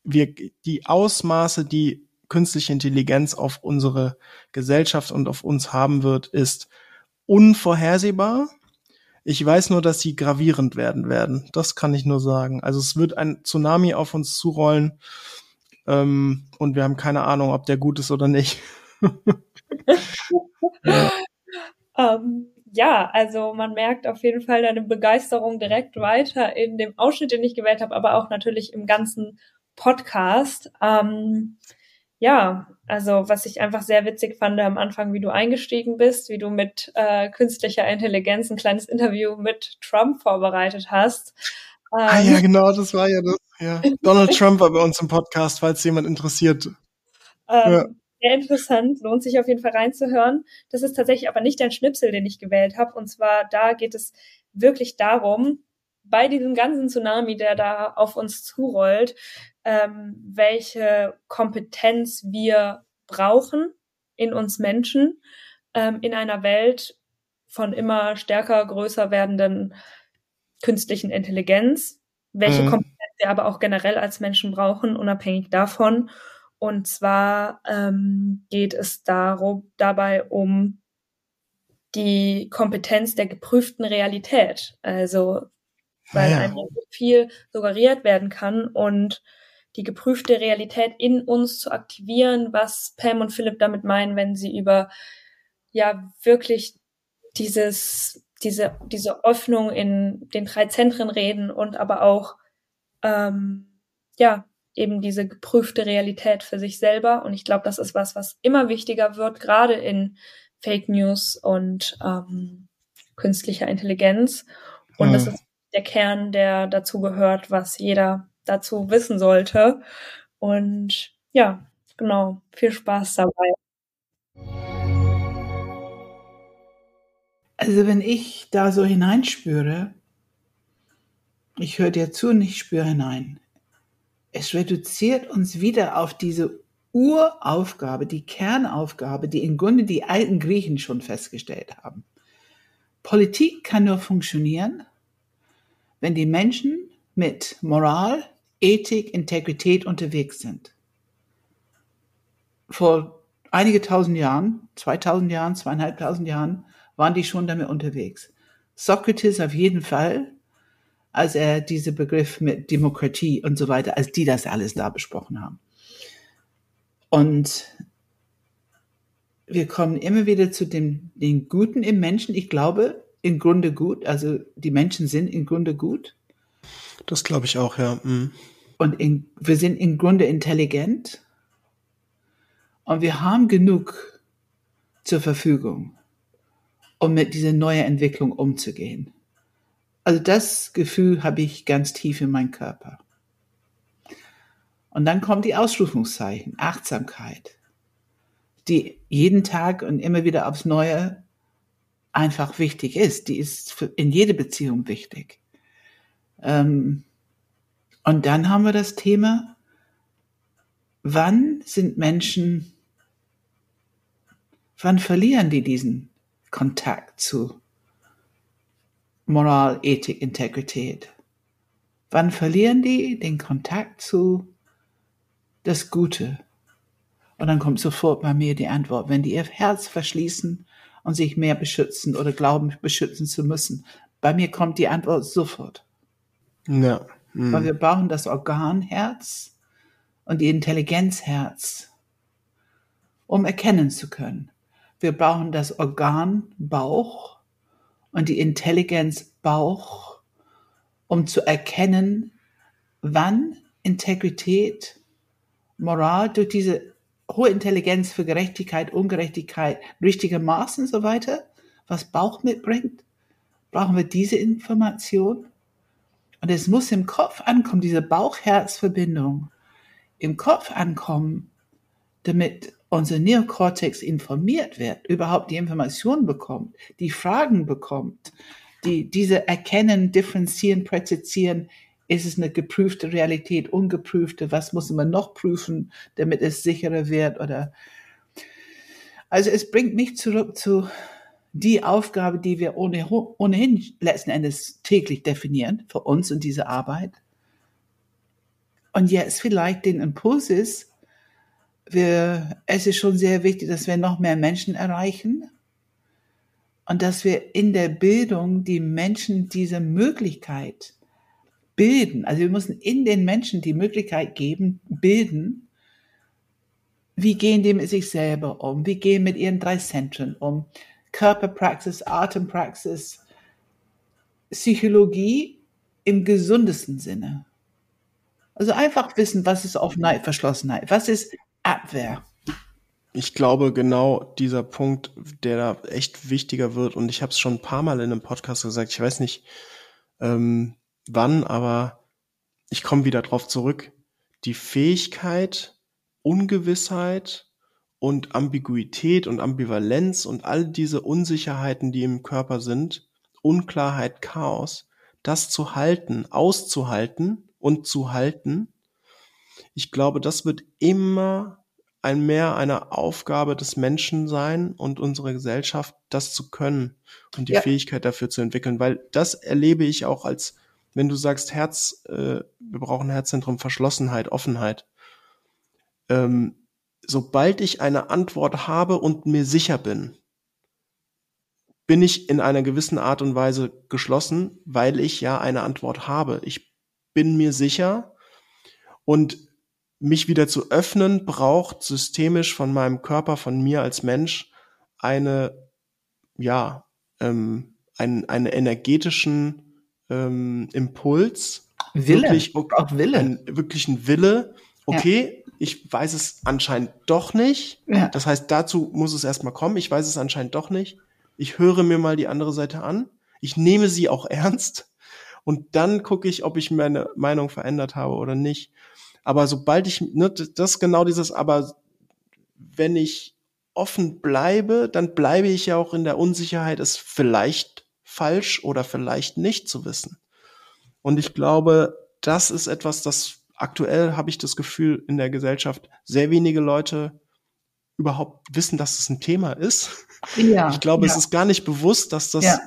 wir die Ausmaße, die künstliche Intelligenz auf unsere Gesellschaft und auf uns haben wird, ist unvorhersehbar ich weiß nur, dass sie gravierend werden werden. Das kann ich nur sagen. Also es wird ein Tsunami auf uns zurollen ähm, und wir haben keine Ahnung, ob der gut ist oder nicht. ja. um, ähm, ja, also man merkt auf jeden Fall deine Begeisterung direkt weiter in dem Ausschnitt, den ich gewählt habe, aber auch natürlich im ganzen Podcast. Ähm, ja, also was ich einfach sehr witzig fand am Anfang, wie du eingestiegen bist, wie du mit äh, künstlicher Intelligenz ein kleines Interview mit Trump vorbereitet hast. Ähm, ah ja, genau, das war ja das. Ja. Donald Trump war bei uns im Podcast, falls jemand interessiert. Ähm, ja sehr interessant, lohnt sich auf jeden Fall reinzuhören. Das ist tatsächlich aber nicht ein Schnipsel, den ich gewählt habe. Und zwar da geht es wirklich darum, bei diesem ganzen Tsunami, der da auf uns zurollt, ähm, welche Kompetenz wir brauchen in uns Menschen ähm, in einer Welt von immer stärker größer werdenden künstlichen Intelligenz, welche mhm. Kompetenz wir aber auch generell als Menschen brauchen, unabhängig davon und zwar ähm, geht es darum, dabei um die Kompetenz der geprüften Realität. Also weil ja. einfach viel suggeriert werden kann und die geprüfte Realität in uns zu aktivieren, was Pam und Philipp damit meinen, wenn sie über ja wirklich dieses diese diese Öffnung in den drei Zentren reden und aber auch ähm, ja eben diese geprüfte Realität für sich selber. Und ich glaube, das ist was, was immer wichtiger wird, gerade in Fake News und ähm, künstlicher Intelligenz. Und mhm. das ist der Kern, der dazu gehört, was jeder dazu wissen sollte. Und ja, genau, viel Spaß dabei. Also wenn ich da so hineinspüre, ich höre dir zu und ich spüre hinein es reduziert uns wieder auf diese Uraufgabe, die Kernaufgabe, die im Grunde die alten Griechen schon festgestellt haben. Politik kann nur funktionieren, wenn die Menschen mit Moral, Ethik, Integrität unterwegs sind. Vor einige tausend Jahren, 2000 Jahren, zweieinhalbtausend Jahren, waren die schon damit unterwegs. Sokrates auf jeden Fall, als er diese Begriff mit Demokratie und so weiter, als die das alles da besprochen haben. Und wir kommen immer wieder zu dem, den Guten im Menschen. Ich glaube, im Grunde gut. Also die Menschen sind im Grunde gut. Das glaube ich auch, ja. Mhm. Und in, wir sind im Grunde intelligent. Und wir haben genug zur Verfügung, um mit dieser neuen Entwicklung umzugehen. Also das Gefühl habe ich ganz tief in meinem Körper. Und dann kommt die Ausrufungszeichen, Achtsamkeit, die jeden Tag und immer wieder aufs Neue einfach wichtig ist. Die ist in jede Beziehung wichtig. Ähm, und dann haben wir das Thema, wann sind Menschen, wann verlieren die diesen Kontakt zu Moral, Ethik, Integrität. Wann verlieren die den Kontakt zu das Gute? Und dann kommt sofort bei mir die Antwort, wenn die ihr Herz verschließen und sich mehr beschützen oder glauben, beschützen zu müssen. Bei mir kommt die Antwort sofort. Ja. Mhm. Weil wir brauchen das Organherz und die Intelligenzherz, um erkennen zu können. Wir brauchen das Organ Bauch und die Intelligenz Bauch, um zu erkennen, wann Integrität, Moral durch diese hohe Intelligenz für Gerechtigkeit, Ungerechtigkeit, richtige Maß und so weiter, was Bauch mitbringt, brauchen wir diese Information. Und es muss im Kopf ankommen, diese Bauch-Herz-Verbindung im Kopf ankommen, damit unser Neokortex informiert wird, überhaupt die Informationen bekommt, die Fragen bekommt, die diese erkennen, differenzieren, präzisieren, ist es eine geprüfte Realität, ungeprüfte, was muss man noch prüfen, damit es sicherer wird oder also es bringt mich zurück zu die Aufgabe, die wir ohnehin letzten Endes täglich definieren für uns in dieser Arbeit. Und jetzt vielleicht den Impuls ist, wir, es ist schon sehr wichtig, dass wir noch mehr Menschen erreichen und dass wir in der Bildung die Menschen diese Möglichkeit bilden. Also wir müssen in den Menschen die Möglichkeit geben, bilden, wie gehen die mit sich selber um, wie gehen mit ihren drei Zentren um, Körperpraxis, Atempraxis, Psychologie im gesundesten Sinne. Also einfach wissen, was ist Offenheit, Verschlossenheit, was ist Abwehr. Ich glaube, genau dieser Punkt, der da echt wichtiger wird, und ich habe es schon ein paar Mal in einem Podcast gesagt, ich weiß nicht ähm, wann, aber ich komme wieder drauf zurück. Die Fähigkeit, Ungewissheit und Ambiguität und Ambivalenz und all diese Unsicherheiten, die im Körper sind, Unklarheit, Chaos, das zu halten, auszuhalten und zu halten, ich glaube, das wird immer ein mehr eine Aufgabe des Menschen sein und unserer Gesellschaft, das zu können und die ja. Fähigkeit dafür zu entwickeln, weil das erlebe ich auch als, wenn du sagst Herz, äh, wir brauchen Herzzentrum, Verschlossenheit, Offenheit. Ähm, sobald ich eine Antwort habe und mir sicher bin, bin ich in einer gewissen Art und Weise geschlossen, weil ich ja eine Antwort habe. Ich bin mir sicher und mich wieder zu öffnen braucht systemisch von meinem Körper, von mir als Mensch eine, ja, ähm, einen, einen energetischen ähm, Impuls. Wille, wirklich, auch Wille. Ein, wirklich ein Wille. Okay, ja. ich weiß es anscheinend doch nicht. Ja. Das heißt, dazu muss es erstmal kommen. Ich weiß es anscheinend doch nicht. Ich höre mir mal die andere Seite an. Ich nehme sie auch ernst. Und dann gucke ich, ob ich meine Meinung verändert habe oder nicht. Aber sobald ich, ne, das ist genau dieses, aber wenn ich offen bleibe, dann bleibe ich ja auch in der Unsicherheit, es vielleicht falsch oder vielleicht nicht zu wissen. Und ich glaube, das ist etwas, das aktuell habe ich das Gefühl in der Gesellschaft sehr wenige Leute überhaupt wissen, dass es ein Thema ist. Ja, ich glaube, ja. es ist gar nicht bewusst, dass das, ja.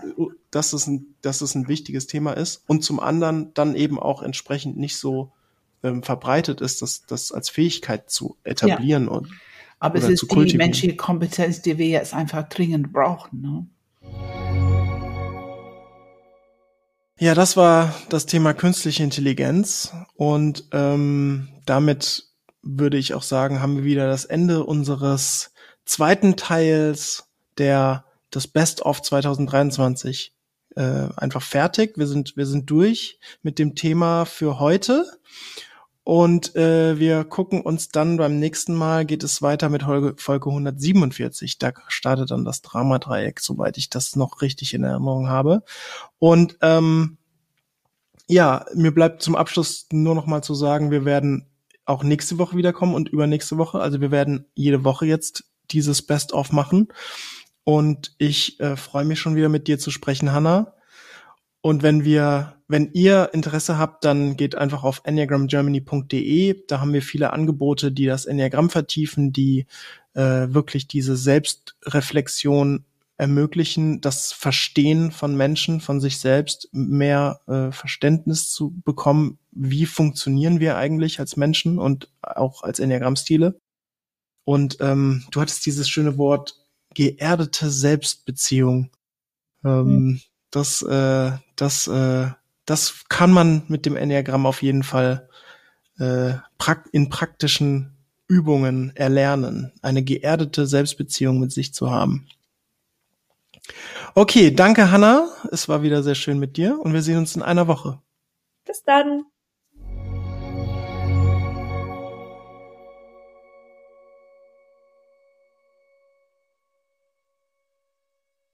dass es ein, dass es ein wichtiges Thema ist und zum anderen dann eben auch entsprechend nicht so ähm, verbreitet ist, das, das als Fähigkeit zu etablieren ja. und aber es ist die menschliche Kompetenz, die wir jetzt einfach dringend brauchen. Ne? Ja, das war das Thema künstliche Intelligenz und ähm, damit würde ich auch sagen, haben wir wieder das Ende unseres zweiten Teils der das Best of 2023 äh, einfach fertig. Wir sind wir sind durch mit dem Thema für heute und äh, wir gucken uns dann beim nächsten Mal, geht es weiter mit Folge, Folge 147. Da startet dann das Dramadreieck, soweit ich das noch richtig in Erinnerung habe. Und ähm, ja, mir bleibt zum Abschluss nur noch mal zu sagen, wir werden auch nächste Woche wiederkommen und übernächste Woche. Also wir werden jede Woche jetzt dieses Best-of machen. Und ich äh, freue mich schon wieder mit dir zu sprechen, Hanna. Und wenn wir, wenn ihr Interesse habt, dann geht einfach auf enneagramgermany.de. Da haben wir viele Angebote, die das Enneagramm vertiefen, die äh, wirklich diese Selbstreflexion ermöglichen, das Verstehen von Menschen, von sich selbst, mehr äh, Verständnis zu bekommen, wie funktionieren wir eigentlich als Menschen und auch als Enneagrammstile. Und ähm, du hattest dieses schöne Wort geerdete Selbstbeziehung. Ähm, mhm das, äh, das, äh, das kann man mit dem Enneagramm auf jeden Fall äh, in praktischen Übungen erlernen, eine geerdete Selbstbeziehung mit sich zu haben. Okay, danke Hanna. Es war wieder sehr schön mit dir und wir sehen uns in einer Woche. Bis dann.